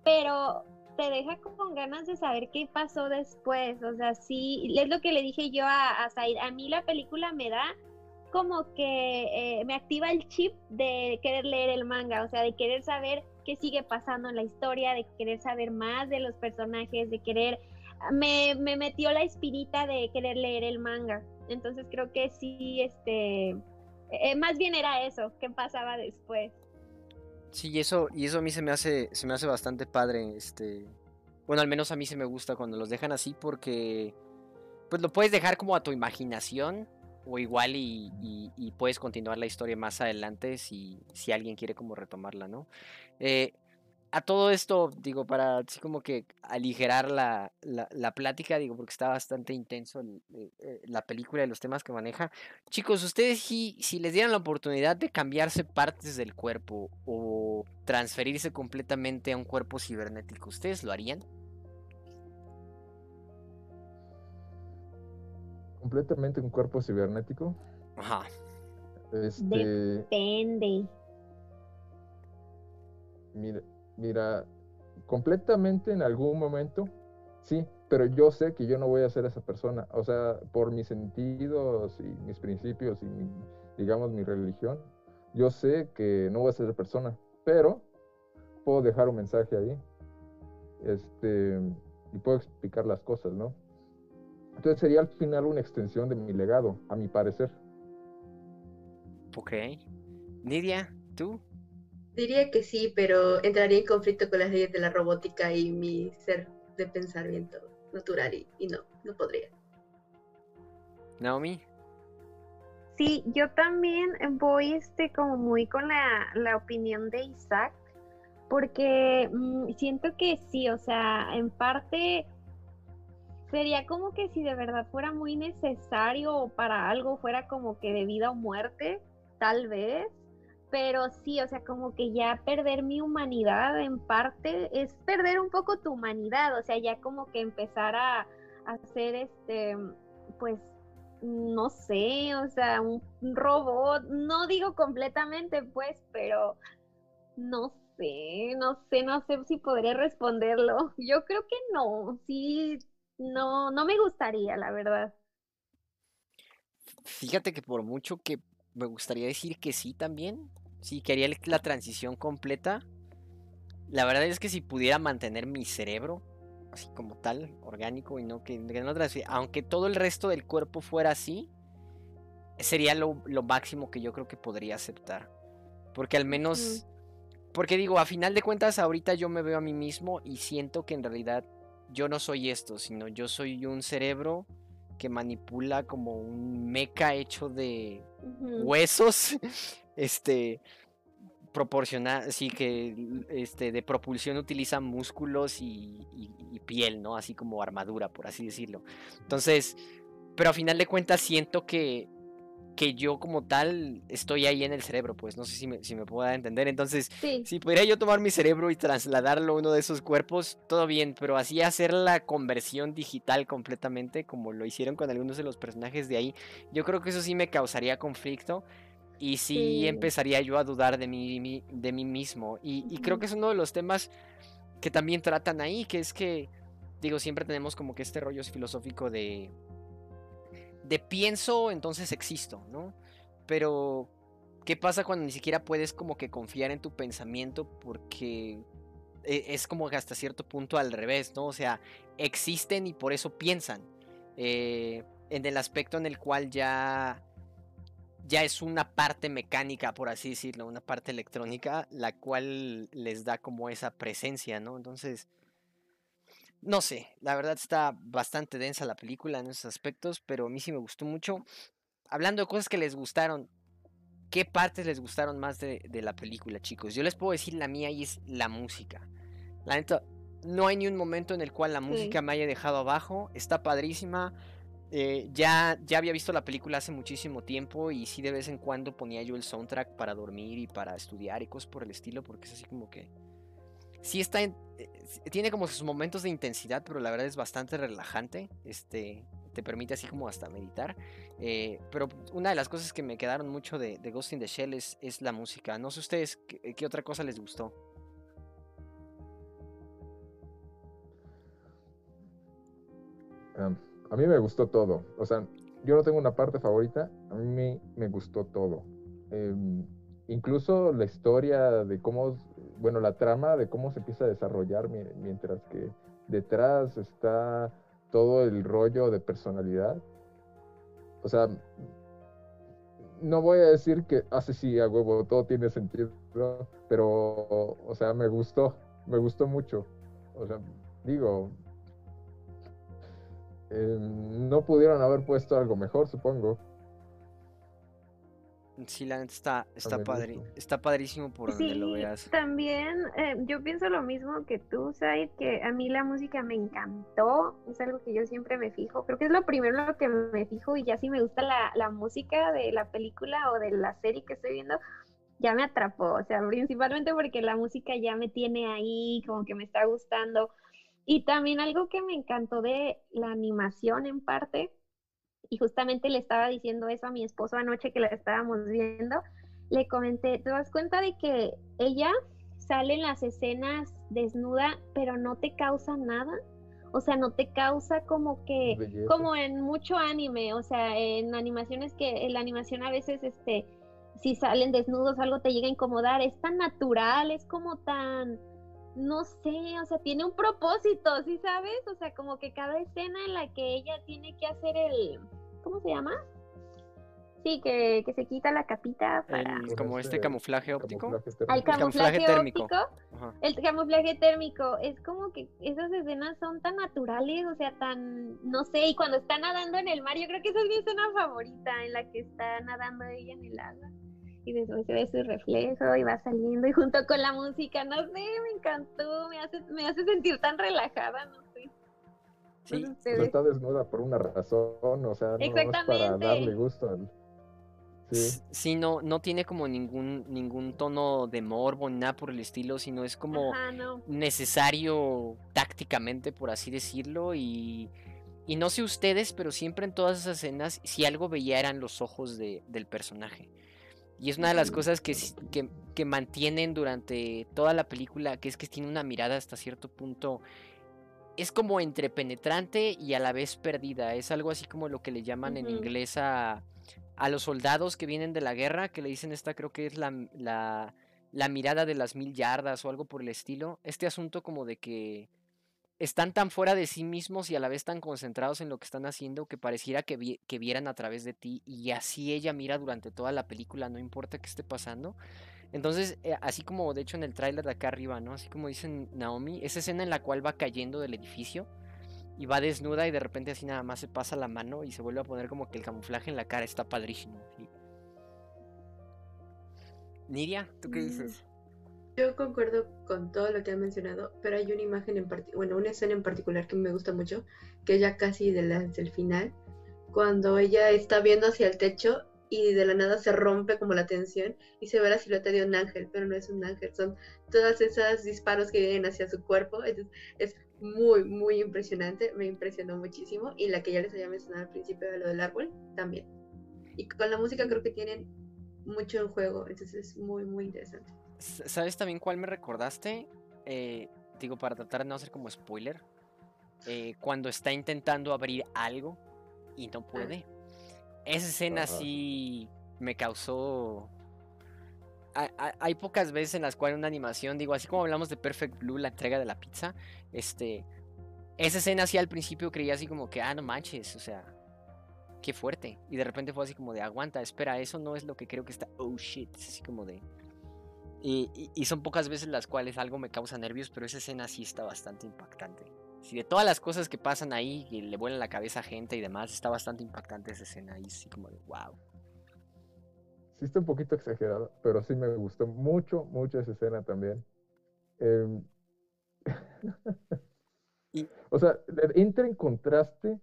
pero te deja con ganas de saber qué pasó después. O sea, sí, es lo que le dije yo a, a. A mí la película me da como que eh, me activa el chip de querer leer el manga, o sea, de querer saber qué sigue pasando en la historia, de querer saber más de los personajes, de querer... Me, me metió la espirita de querer leer el manga. Entonces creo que sí, este... Eh, más bien era eso, qué pasaba después. Sí, y eso, y eso a mí se me hace, se me hace bastante padre, este. Bueno, al menos a mí se me gusta cuando los dejan así porque. Pues lo puedes dejar como a tu imaginación. O igual y, y, puedes continuar la historia más adelante si, si alguien quiere como retomarla, ¿no? Eh, a todo esto, digo, para así como que aligerar la, la, plática, digo, porque está bastante intenso eh, eh, la película y los temas que maneja. Chicos, ustedes si, si les dieran la oportunidad de cambiarse partes del cuerpo o transferirse completamente a un cuerpo cibernético, ¿ustedes lo harían? ¿Completamente un cuerpo cibernético? Ajá. Este... Depende. Mira, Mira, completamente en algún momento, sí, pero yo sé que yo no voy a ser esa persona. O sea, por mis sentidos y mis principios y, digamos, mi religión, yo sé que no voy a ser esa persona, pero puedo dejar un mensaje ahí este, y puedo explicar las cosas, ¿no? Entonces sería al final una extensión de mi legado, a mi parecer. Ok. Nidia, ¿tú? Diría que sí, pero entraría en conflicto con las leyes de la robótica y mi ser de pensamiento natural y, no, no podría. Naomi. Sí, yo también voy este como muy con la, la opinión de Isaac, porque mm, siento que sí, o sea, en parte sería como que si de verdad fuera muy necesario para algo, fuera como que de vida o muerte, tal vez, pero sí, o sea, como que ya perder mi humanidad en parte es perder un poco tu humanidad, o sea, ya como que empezar a, hacer este, pues, no sé, o sea, un robot, no digo completamente, pues, pero no sé, no sé, no sé si podría responderlo. Yo creo que no, sí, no, no me gustaría, la verdad. Fíjate que por mucho que me gustaría decir que sí también, si quería la transición completa. La verdad es que si pudiera mantener mi cerebro, así como tal, orgánico, y no que, no aunque todo el resto del cuerpo fuera así, sería lo, máximo que yo creo que podría aceptar. Porque al menos, porque digo, a final de cuentas, ahorita yo me veo a mí mismo y siento que en realidad yo no soy esto, sino yo soy un cerebro que manipula como un meca hecho de huesos *laughs* este proporcionar, sí que este de propulsión utiliza músculos y, piel, ¿no? Así como armadura, por así decirlo. Entonces, pero a final de cuentas siento que, que yo como tal estoy ahí en el cerebro, pues no sé si me, si me puedo entender. Entonces, si pudiera yo tomar mi cerebro y trasladarlo a uno de esos cuerpos, todo bien, pero así hacer la conversión digital completamente, como lo hicieron con algunos de los personajes de ahí, yo creo que eso sí me causaría conflicto. Y sí, empezaría yo a dudar de mí, de mí mismo. Y, creo que es uno de los temas que también tratan ahí, que es que, digo, siempre tenemos como que este rollo filosófico de, de pienso, entonces existo, ¿no? Pero, ¿qué pasa cuando ni siquiera puedes como que confiar en tu pensamiento porque e, es como que hasta cierto punto al revés, ¿no? O sea, existen y por eso piensan. Eh, en el aspecto en el cual ya ya es una parte mecánica, por así decirlo, una parte electrónica, la cual les da como esa presencia, ¿no? Entonces, no sé, la verdad está bastante densa la película en esos aspectos, pero a mí sí me gustó mucho. Hablando de cosas que les gustaron, ¿qué partes les gustaron más de, de la película, chicos? Yo les puedo decir la mía y es la música. La neta, no hay ni un momento en el cual la música me haya dejado abajo. Está padrísima. Eh, ya, ya había visto la película hace muchísimo tiempo y sí de vez en cuando ponía yo el soundtrack para dormir y para estudiar y cosas por el estilo, porque es así como que... Sí está... En, eh, tiene como sus momentos de intensidad, pero la verdad es bastante relajante. Este, te permite así como hasta meditar. Eh, pero una de las cosas que me quedaron mucho de, Ghost in the Shell es, es, la música. No sé ustedes qué, qué otra cosa les gustó. Um, a mí me gustó todo. O sea, yo no tengo una parte favorita, a mí me gustó todo. Eh, incluso la historia de cómo, bueno, la trama de cómo se empieza a desarrollar mientras que detrás está todo el rollo de personalidad. O sea, no voy a decir que hace ah, sí a huevo, todo tiene sentido, pero, o sea, me gustó, me gustó mucho. O sea, digo, eh, no pudieron haber puesto algo mejor, supongo. Sí, la neta está, está, padre, está padrísimo por donde lo veas. También eh, yo pienso lo mismo que tú, Said, que a mí la música me encantó, es algo que yo siempre me fijo, creo que es lo primero lo que me fijo y ya si me gusta la, la música de la película o de la serie que estoy viendo, ya me atrapó, o sea, principalmente porque la música ya me tiene ahí, como que me está gustando. Y también algo que me encantó de la animación en parte, y justamente le estaba diciendo eso a mi esposo anoche que la estábamos viendo, le comenté, ¿te das cuenta de que ella sale en las escenas desnuda, pero no te causa nada? O sea, no te causa como que, como en mucho anime, o sea, en animaciones que, en la animación a veces, este, si salen desnudos algo te llega a incomodar, es tan natural, es como tan, no sé, o sea, tiene un propósito, ¿sí sabes? O sea, como que cada escena en la que ella tiene que hacer el, ¿cómo se llama? Sí, que, que se quita la capita para... El, como este camuflaje óptico. el camuflaje, térmico. el camuflaje térmico. Es como que esas escenas son tan naturales, o sea, tan, no sé, y cuando está nadando en el mar, yo creo que esa es mi escena favorita, en la que está nadando ella en el agua y después se ve su reflejo y va saliendo y junto con la música, no sé, me encantó, me hace, me hace sentir tan relajada, no sé. Sí, está desnuda por una razón, o sea, no, es para darle gusto al... Sí. sí, no, no tiene como ningún, ningún tono de morbo ni nada por el estilo, sino es como necesario tácticamente, por así decirlo, y, y no sé ustedes, pero siempre en todas esas escenas, si algo veía eran los ojos de, del personaje. Y es una de las cosas que, que, mantienen durante toda la película, que es que tiene una mirada hasta cierto punto. Es como entre penetrante y a la vez perdida. Es algo así como lo que le llaman en inglés a, a, los soldados que vienen de la guerra, que le dicen esta creo que es la, la, la mirada de las mil yardas o algo por el estilo. Este asunto como de que están tan fuera de sí mismos y a la vez tan concentrados en lo que están haciendo que pareciera que, que, vieran a través de ti y así ella mira durante toda la película, no importa qué esté pasando. Entonces, eh, así como de hecho en el tráiler de acá arriba, ¿no? Así como dicen Naomi, esa escena en la cual va cayendo del edificio y va desnuda y de repente así nada más se pasa la mano y se vuelve a poner como que el camuflaje en la cara está padrísimo. Nidia, ¿tú qué dices? Yo concuerdo con todo lo que han mencionado, pero hay una imagen en particular, bueno, una escena en particular que me gusta mucho, que es ya casi desde el final, cuando ella está viendo hacia el techo y de la nada se rompe como la tensión y se ve la silueta de un ángel, pero no es un ángel, son todas esas disparos que vienen hacia su cuerpo, es, es muy, muy impresionante, me impresionó muchísimo y la que ya les había mencionado al principio de lo del árbol también. Y con la música creo que tienen mucho en juego, entonces es muy, muy interesante. ¿Sabes también cuál me recordaste? Eh, digo, para tratar de no hacer como spoiler. Eh, cuando está intentando abrir algo y no puede. Esa escena sí me causó. Hay, pocas veces en las cuales una animación, digo, así como hablamos de Perfect Blue, la entrega de la pizza, este. Esa escena sí al principio creía así como que, ah, no manches, o sea, qué fuerte. Y de repente fue así como de, aguanta, espera, eso no es lo que creo que está, oh shit, es así como de, y, son pocas veces las cuales algo me causa nervios, pero esa escena sí está bastante impactante. Si de todas las cosas que pasan ahí, y le vuelan la cabeza a gente y demás, está bastante impactante esa escena ahí, sí como de wow. sí está un poquito exagerado, pero sí me gustó mucho, mucho esa escena también. Em, *laughs* o sea, entra en contraste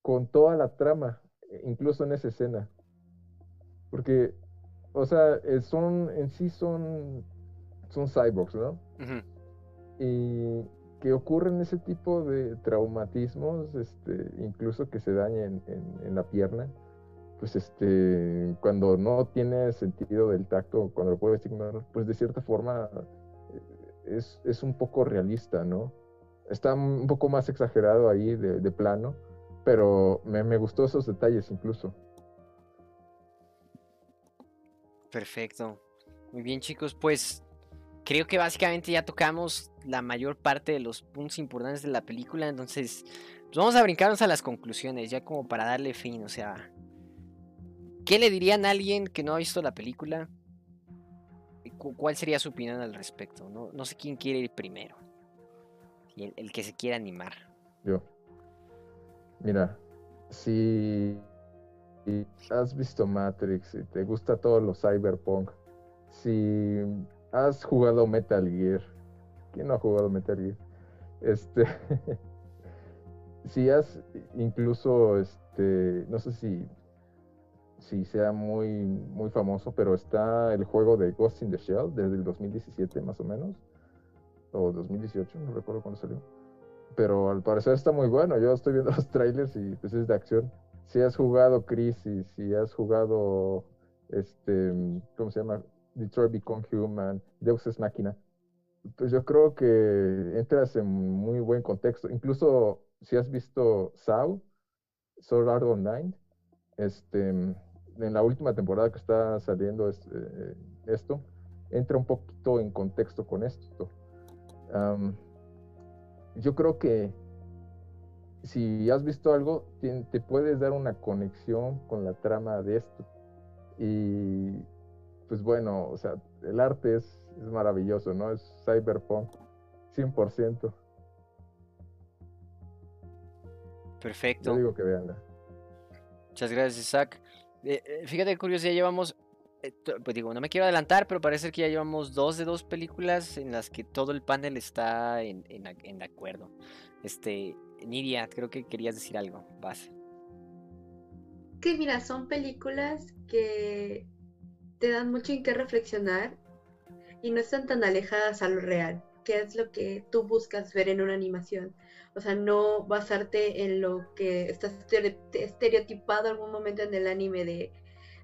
con toda la trama, e incluso en esa escena. Porque, o sea, eh, son, en sí son, son cyborgs, ¿no? Y que ocurren ese tipo de traumatismos, este, incluso que se dañen en, la pierna, pues este, cuando no tiene sentido del tacto, cuando lo puedes ignorar, pues de cierta forma eh, es, un poco realista, ¿no? Está un poco más exagerado ahí de, plano, pero me, me, gustó esos detalles incluso. Perfecto. Muy bien chicos, pues creo que básicamente ya tocamos la mayor parte de los puntos importantes de la película, entonces pues vamos a brincarnos a las conclusiones, ya como para darle fin, o sea, ¿qué le dirían a alguien que no ha visto la película? ¿Cuál sería su opinión al respecto? No, no sé quién quiere ir primero, el, el que se quiera animar. Yo. Mira, si has visto Matrix y te gusta todo lo cyberpunk, si has jugado Metal Gear. ¿Quién no ha jugado Metal Gear? Este. *laughs* si has incluso, este, no sé si, si sea muy, muy famoso, pero está el juego de Ghost in the Shell desde el 2017 más o menos, o 2018, no recuerdo cuándo salió. Pero al parecer está muy bueno. Yo estoy viendo *laughs* los trailers y pues es de acción. Si has jugado Crisis, si has jugado, este, ¿cómo se llama? Detroit Become Human, Deus Ex Máquina, pues yo creo que entras en muy buen contexto. Incluso si has visto Saw, Sword Art Online, este, en la última temporada que está saliendo eh, esto, entra un poquito en contexto con esto. yo creo que si has visto algo, te, puedes dar una conexión con la trama de esto. Y pues bueno, o sea, el arte es, maravilloso, ¿no? Es cyberpunk, 100%. Perfecto. Yo digo que veanla. Muchas gracias, Isaac. Eh, eh, fíjate, curioso, ya llevamos, pues digo, no me quiero adelantar, pero parece que ya llevamos dos de dos películas en las que todo el panel está en, en, en acuerdo. Este, Nidia, creo que querías decir algo. Vas. Que mira, son películas que te dan mucho en qué reflexionar y no están tan alejadas a lo real, que es lo que tú buscas ver en una animación. O sea, no basarte en lo que está estereotipado algún momento en el anime de,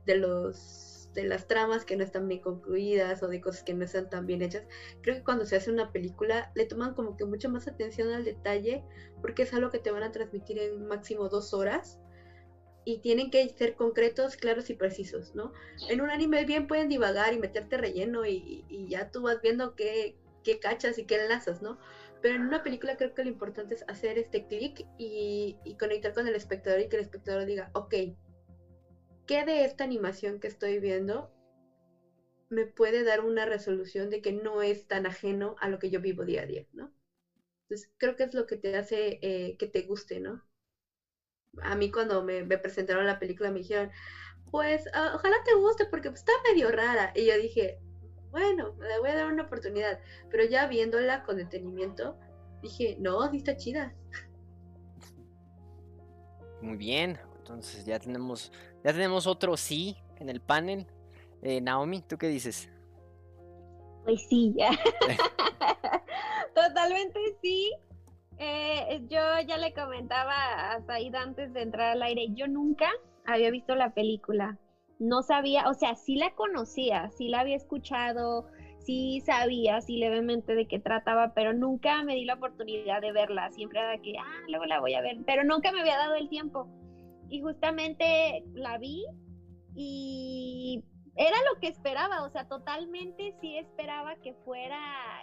de los de las tramas que no están bien concluidas o de cosas que no están tan bien hechas. Creo que cuando se hace una película le toman como que mucha más atención al detalle porque es algo que te van a transmitir en máximo dos horas y tienen que ser concretos, claros y precisos, ¿no? En un anime bien pueden divagar y meterte relleno y, ya tú vas viendo qué, qué, cachas y qué enlazas, ¿no? Pero en una película creo que lo importante es hacer este clic y, y, conectar con el espectador y que el espectador diga, ok, ¿qué de esta animación que estoy viendo me puede dar una resolución de que no es tan ajeno a lo que yo vivo día a día, ¿no? Entonces creo que es lo que te hace eh, que te guste, ¿no? a mí cuando me, presentaron la película me dijeron, pues ah, ojalá te guste porque está medio rara. Y yo dije, bueno, le voy a dar una oportunidad. Pero ya viéndola con detenimiento, dije, no, sí está chida. Muy bien, entonces ya tenemos, ya tenemos otro sí en el panel. Eh, Naomi, ¿tú qué dices? Pues sí, ya. *laughs* *laughs* Totalmente sí. Eh, yo ya le comentaba a Said antes de entrar al aire, yo nunca había visto la película. No sabía, o sea, sí la conocía, sí la había escuchado, sí sabía así levemente de qué trataba, pero nunca me di la oportunidad de verla. Siempre era que, ah, luego la voy a ver, pero nunca me había dado el tiempo. Y justamente la vi y era lo que esperaba, o sea, totalmente sí esperaba que fuera,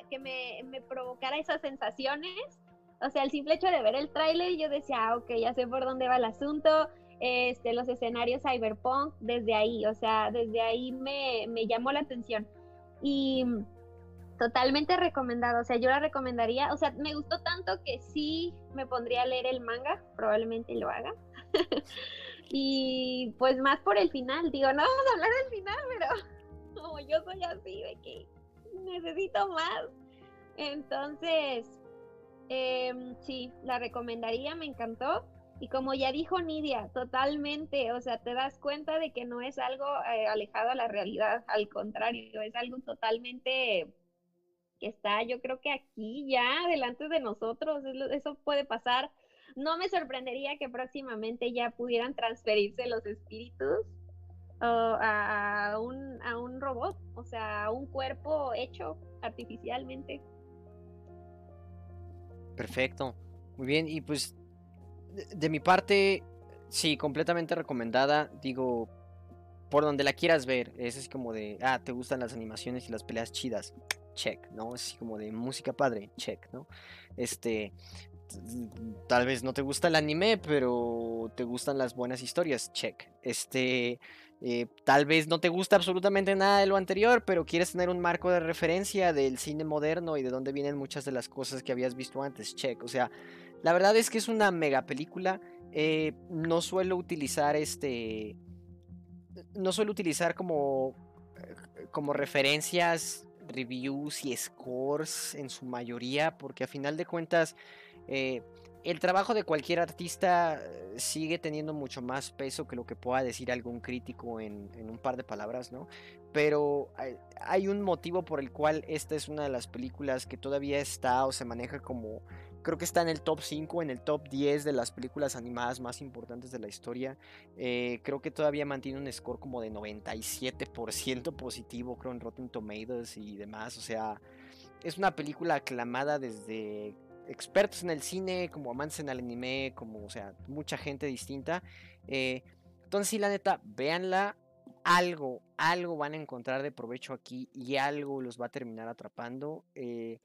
que me, me provocara esas sensaciones o sea, el simple hecho de ver el tráiler, yo decía, ah, ok, ya sé por dónde va el asunto. Este, los escenarios cyberpunk, desde ahí, o sea, desde ahí me, me llamó la atención. Y totalmente recomendado, o sea, yo la recomendaría, o sea, me gustó tanto que sí me pondría a leer el manga, probablemente lo haga. *laughs* Y pues más por el final, digo, no vamos a hablar del final, pero *laughs* como yo soy así de que necesito más. Entonces, em, sí, la recomendaría, me encantó. Y como ya dijo Nidia, totalmente, o sea, te das cuenta de que no es algo eh, alejado a la realidad, al contrario, es algo totalmente que está, yo creo que aquí ya, delante de nosotros, eso puede pasar. No me sorprendería que próximamente ya pudieran transferirse los espíritus a, un, a un robot, o sea, a un cuerpo hecho artificialmente. Perfecto, muy bien, y pues de, mi parte, sí, completamente recomendada. Digo, por donde la quieras ver, es así como de, ah, te gustan las animaciones y las peleas chidas, check, ¿no? Es así como de música padre, check, ¿no? Este, tal vez no te gusta el anime, pero te gustan las buenas historias, check. Este, eh, tal vez no te gusta absolutamente nada de lo anterior, pero quieres tener un marco de referencia del cine moderno y de dónde vienen muchas de las cosas que habías visto antes, check. O sea, la verdad es que es una mega película. Eh, no suelo utilizar este. No suelo utilizar como. Eh, como referencias, reviews y scores en su mayoría. Porque a final de cuentas. Eh, el trabajo de cualquier artista sigue teniendo mucho más peso que lo que pueda decir algún crítico en, un par de palabras, ¿no? Pero hay, hay, un motivo por el cual esta es una de las películas que todavía está o se maneja como Creo que está en el top 5, en el top 10 de las películas animadas más importantes de la historia. Eh, creo que todavía mantiene un score como de 97% positivo, creo, en Rotten Tomatoes y demás. O sea, es una película aclamada desde expertos en el cine, como amantes en el anime, como, o sea, mucha gente distinta. Eh, entonces, sí, la neta, véanla. Algo, algo van a encontrar de provecho aquí y algo los va a terminar atrapando. Eh,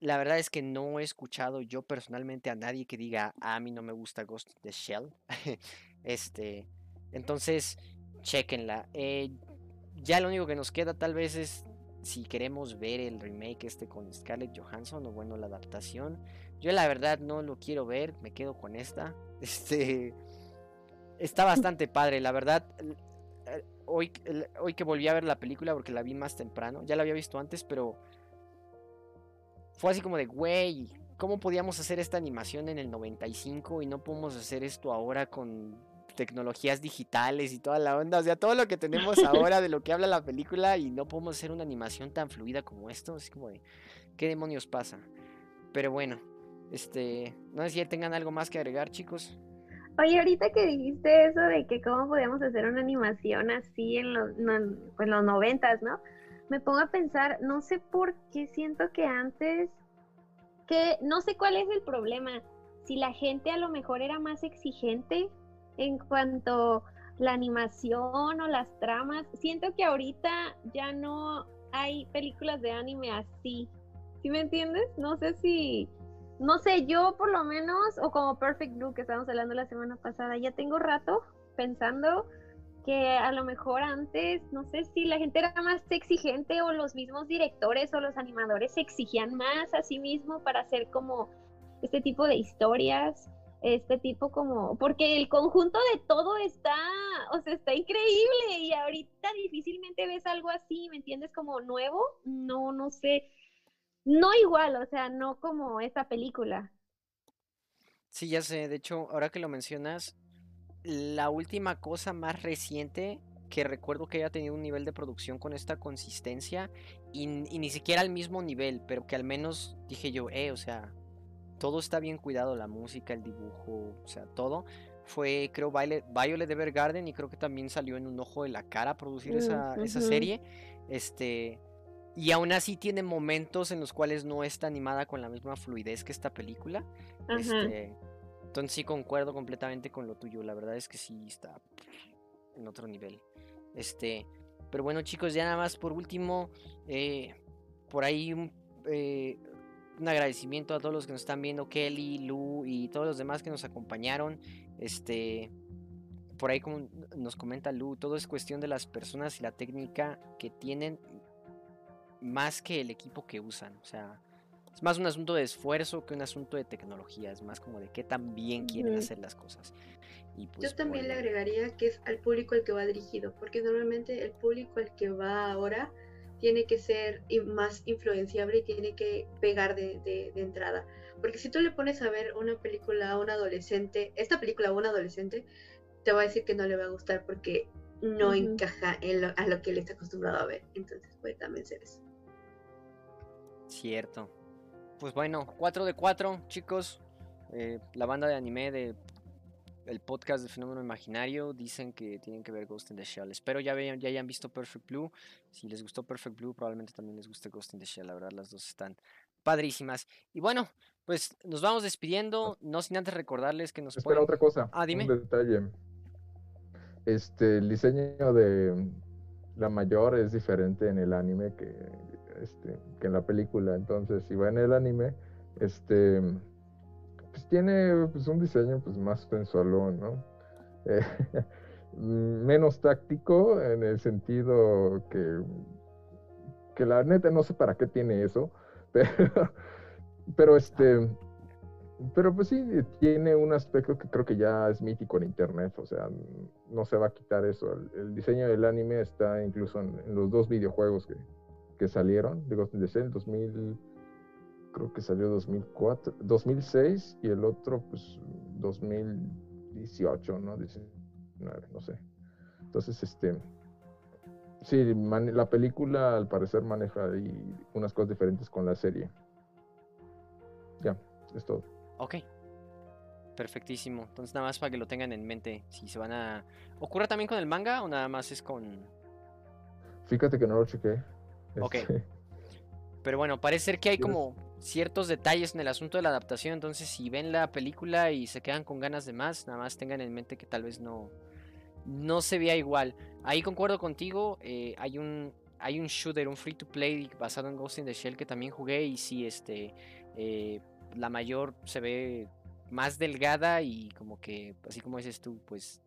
la verdad es que no he escuchado yo personalmente a nadie que diga, a mí no me gusta Ghost in the Shell. *laughs* este, entonces, chequenla. Eh, ya lo único que nos queda tal vez es si queremos ver el remake este con Scarlett Johansson o bueno, la adaptación. Yo la verdad no lo quiero ver, me quedo con esta. *laughs* Este, está bastante padre, la verdad. Eh, hoy, hoy que volví a ver la película porque la vi más temprano, ya la había visto antes, pero fue así como de, güey, ¿cómo podíamos hacer esta animación en el 95 y no podemos hacer esto ahora con tecnologías digitales y toda la onda? O sea, todo lo que tenemos *laughs* ahora de lo que habla la película y no podemos hacer una animación tan fluida como esto, así como de, ¿qué demonios pasa? Pero bueno, este, no sé si tengan algo más que agregar, chicos. Oye, ahorita que dijiste eso de que cómo podíamos hacer una animación así en los, pues, los noventas, ¿no? me pongo a pensar, no sé por qué siento que antes, que no sé cuál es el problema, si la gente a lo mejor era más exigente en cuanto la animación o las tramas, siento que ahorita ya no hay películas de anime así, ¿sí me entiendes? No sé si, no sé, yo por lo menos, o como Perfect Blue que estábamos hablando la semana pasada, ya tengo rato pensando que a lo mejor antes, no sé si la gente era más exigente o los mismos directores o los animadores se exigían más a sí mismo para hacer como este tipo de historias, este tipo como, porque el conjunto de todo está, o sea, está increíble y ahorita difícilmente ves algo así, ¿me entiendes? Como nuevo, no, no sé, no igual, o sea, no como esta película. Sí, ya sé, de hecho, ahora que lo mencionas, la última cosa más reciente que recuerdo que haya tenido un nivel de producción con esta consistencia y, ni siquiera al mismo nivel, pero que al menos dije yo, eh, o sea, todo está bien cuidado, la música, el dibujo, o sea, todo. Fue, creo, Violet, Violet Evergarden y creo que también salió en un ojo de la cara producir esa, esa serie. Este, y aún así tiene momentos en los cuales no está animada con la misma fluidez que esta película. Este, entonces sí concuerdo completamente con lo tuyo. La verdad es que sí está en otro nivel. Este, pero bueno chicos, ya nada más por último, eh, por ahí un, eh, un, agradecimiento a todos los que nos están viendo, Kelly, Lu y todos los demás que nos acompañaron. Este, por ahí como nos comenta Lu, todo es cuestión de las personas y la técnica que tienen más que el equipo que usan. O sea, es más un asunto de esfuerzo que un asunto de tecnología, es más como de qué tan bien quieren Ujú. hacer las cosas. Y Yo pues, también le bueno, agregaría que es al público al que va dirigido, porque normalmente el público al que va ahora tiene que ser más influenciable y tiene que pegar de, de- de entrada. Porque si tú le pones a ver una película a un adolescente, esta película a un adolescente, te va a decir que no le va a gustar porque no encaja en lo- a lo que él está acostumbrado a ver. Entonces puede también ser eso. Cierto. Pues bueno, 4 de 4, chicos. Eh, la banda de anime de el podcast de Fenómeno Imaginario dicen que tienen que ver Ghost in the Shell. Espero ya, vean- ya hayan visto Perfect Blue. Si les gustó Perfect Blue, probablemente también les guste Ghost in the Shell. La verdad, las dos están padrísimas. Y bueno, pues nos vamos despidiendo. No sin antes recordarles que nos Espera, pueden... otra cosa. Ah, dime. Un detalle. Este, el diseño de la mayor es diferente en el anime que, este, que en la película. Entonces, si va en el anime, este, tiene pues, un diseño pues, más sensualón, ¿no? Eh, *laughs* menos táctico en el sentido que, que la neta no sé para qué tiene eso, *laughs* pero, pero este, pero pues sí, tiene un aspecto que creo que ya es mítico en internet, o sea, no se va a quitar eso. El, el diseño del anime está incluso en, en los dos videojuegos que, que salieron, de Ghost in the Shell, 2000, creo que salió 2004, 2006 y el otro pues 2018, ¿no? 19, no sé. Entonces, este, sí, man- la película al parecer maneja ahí unas cosas diferentes con la serie. Ya, es todo. Ok. Perfectísimo. Entonces nada más para que lo tengan en mente. Si se van a... ¿Ocurre también con el manga o nada más es con... Fíjate que no lo chequé. Ok. Este, *laughs* Pero bueno, parece ser que hay como ciertos detalles en el asunto de la adaptación. Entonces, si ven la película y se quedan con ganas de más, nada más tengan en mente que tal vez no, no se vea igual. Ahí concuerdo contigo. eh, hay un hay un shooter, un free to play basado en Ghost in the Shell que también jugué y sí, este, eh, la mayor se ve más delgada y como que, así como dices tú, pues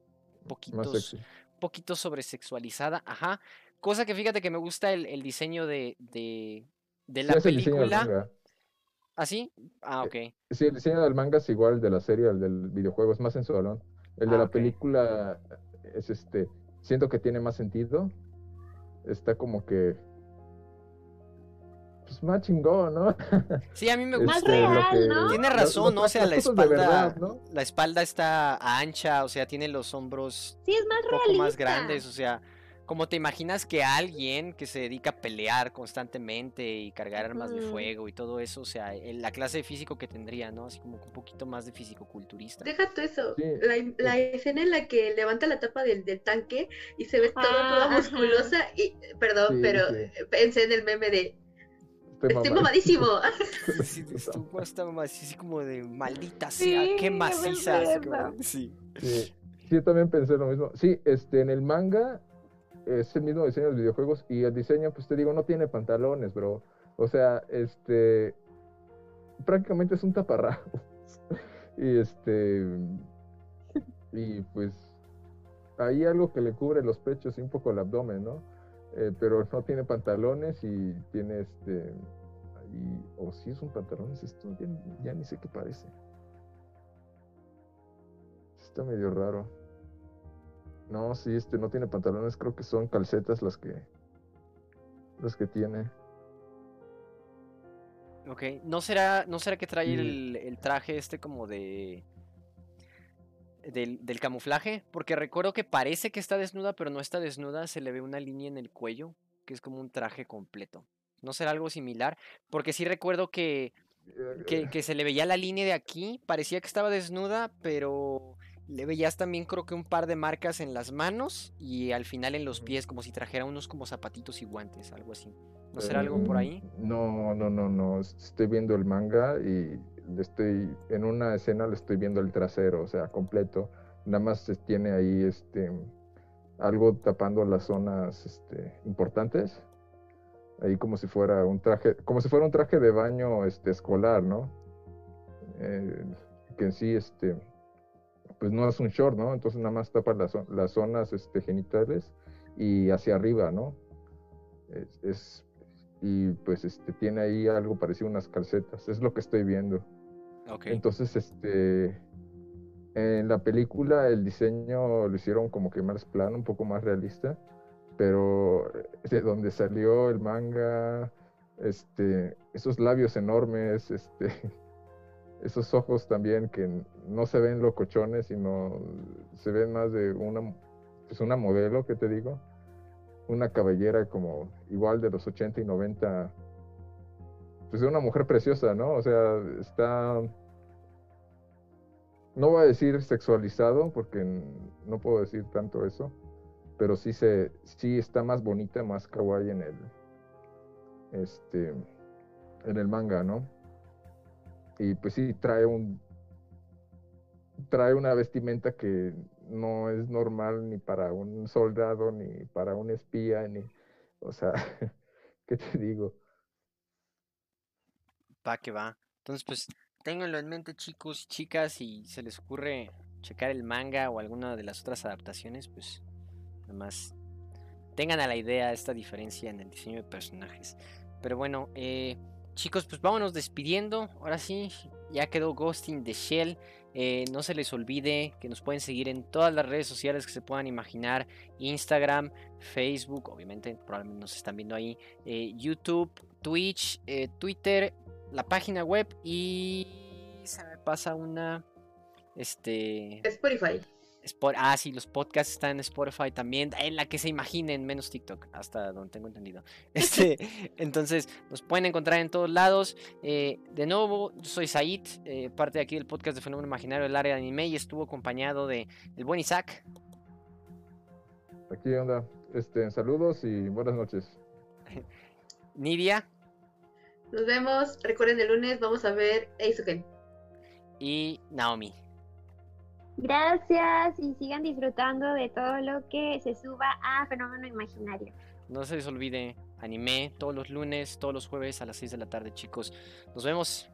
poquitos poquito sobresexualizada, ajá. Cosa que fíjate que me gusta el, el diseño de, de, de la película. ¿Ah, sí? Ah, ok. Sí, el diseño del manga es igual de la serie, el del videojuego, es más sensualón. El de Ah, la película es este, siento que tiene más sentido. Está como que pues más chingón, ¿no? *laughs* Sí, a mí me Más gusta. Este, lo real, que- ¿no? Tiene razón, ¿no? O sea, la espalda, verdad, ¿no? la espalda está ancha, o sea, tiene los hombros Sí, es más un poco más grandes, o sea, como te imaginas que alguien que se dedica a pelear constantemente y cargar armas de fuego y todo eso, o sea, el- la clase de físico que tendría, ¿no? Así como un poquito más de físico-culturista. Deja tú eso. Sí, La, la escena en la que levanta la tapa del, del tanque y se ve toda, toda Ah, ajá. musculosa. Y, perdón, Sí, pero sí. pensé en el meme de Estoy mamadísimo. *laughs* Sí, estuvo hasta así, como de maldita sea, qué maciza. como. Sí, sí, yo también pensé lo mismo. Sí, este, en el manga es el mismo diseño de los videojuegos y el diseño, pues te digo, no tiene pantalones, bro. O sea, este, prácticamente es un taparrabos. *laughs* y este, y pues, hay algo que le cubre los pechos y un poco el abdomen, ¿no? Eh, pero no tiene pantalones y tiene este, o si es un pantalón, es esto, ya ni sé qué parece. Está medio raro. No, sí, este no tiene pantalones, creo que son calcetas las que las que tiene. Ok, ¿no será, no será que trae Sí. el, el traje este como de... Del, del camuflaje? Porque recuerdo que parece que está desnuda, pero no está desnuda, se le ve una línea en el cuello, que es como un traje completo. ¿No será algo similar? Porque sí recuerdo que, que, que se le veía la línea de aquí, parecía que estaba desnuda, pero le veías también creo que un par de marcas en las manos y al final en los pies, como si trajera unos como zapatitos y guantes, algo así. ¿No será algo por ahí? No, no, no, no. es- Estoy viendo el manga y le estoy en una escena le estoy viendo el trasero, o sea, completo. Nada más se tiene ahí este algo tapando las zonas este, importantes. Ahí como si fuera un traje, como si fuera un traje de baño este escolar, ¿no? Eh, que en sí este pues no es un short, ¿no? Entonces nada más tapa las, las zonas este, genitales y hacia arriba, ¿no? Es, es- y pues este tiene ahí algo parecido a unas calcetas, es lo que estoy viendo. Entonces, este en la película el diseño lo hicieron como que más plano, un poco más realista, pero de donde salió el manga, este, esos labios enormes, *laughs* este, esos ojos también que no se ven locochones, sino se ven más de una, pues una modelo, que te digo, una cabellera como igual de los 80 y 90, pues de una mujer preciosa, ¿no? O sea, está no voy a decir sexualizado porque no puedo decir tanto eso, pero sí se sí está más bonita, más kawaii en el este en el manga, ¿no? Y pues sí trae un trae una vestimenta que no es normal ni para un soldado ni para un espía ni o sea, *laughs* ¿qué te digo? Va que va. Entonces, pues Ténganlo en mente chicos y chicas, si se les ocurre checar el manga o alguna de las otras adaptaciones, pues nada más tengan a la idea esta diferencia en el diseño de personajes. Pero bueno, eh, chicos, pues vámonos despidiendo. Ahora sí, ya quedó Ghosting the Shell. Eh, no se les olvide que nos pueden seguir en todas las redes sociales que se puedan imaginar. Instagram, Facebook, obviamente, probablemente nos están viendo ahí. Eh, YouTube, Twitch, Twitter la página web y se me pasa una este Spotify. Ah, sí, los podcasts están en Spotify también, en la que se imaginen, menos TikTok, hasta donde tengo entendido. *laughs* Este, entonces, nos pueden encontrar en todos lados. Eh, de nuevo, yo soy Said, eh, parte de aquí del podcast de Fenómeno Imaginario del área de anime y estuvo acompañado de el buen Isaac. Aquí onda, este, saludos y buenas noches. *laughs* Nidia. Nos vemos. Recuerden el lunes vamos a ver Eisuken. Y Naomi. Gracias y sigan disfrutando de todo lo que se suba a Fenómeno Imaginario. No se les olvide, anime todos los lunes, todos los jueves a las 6 de la tarde, chicos. Nos vemos.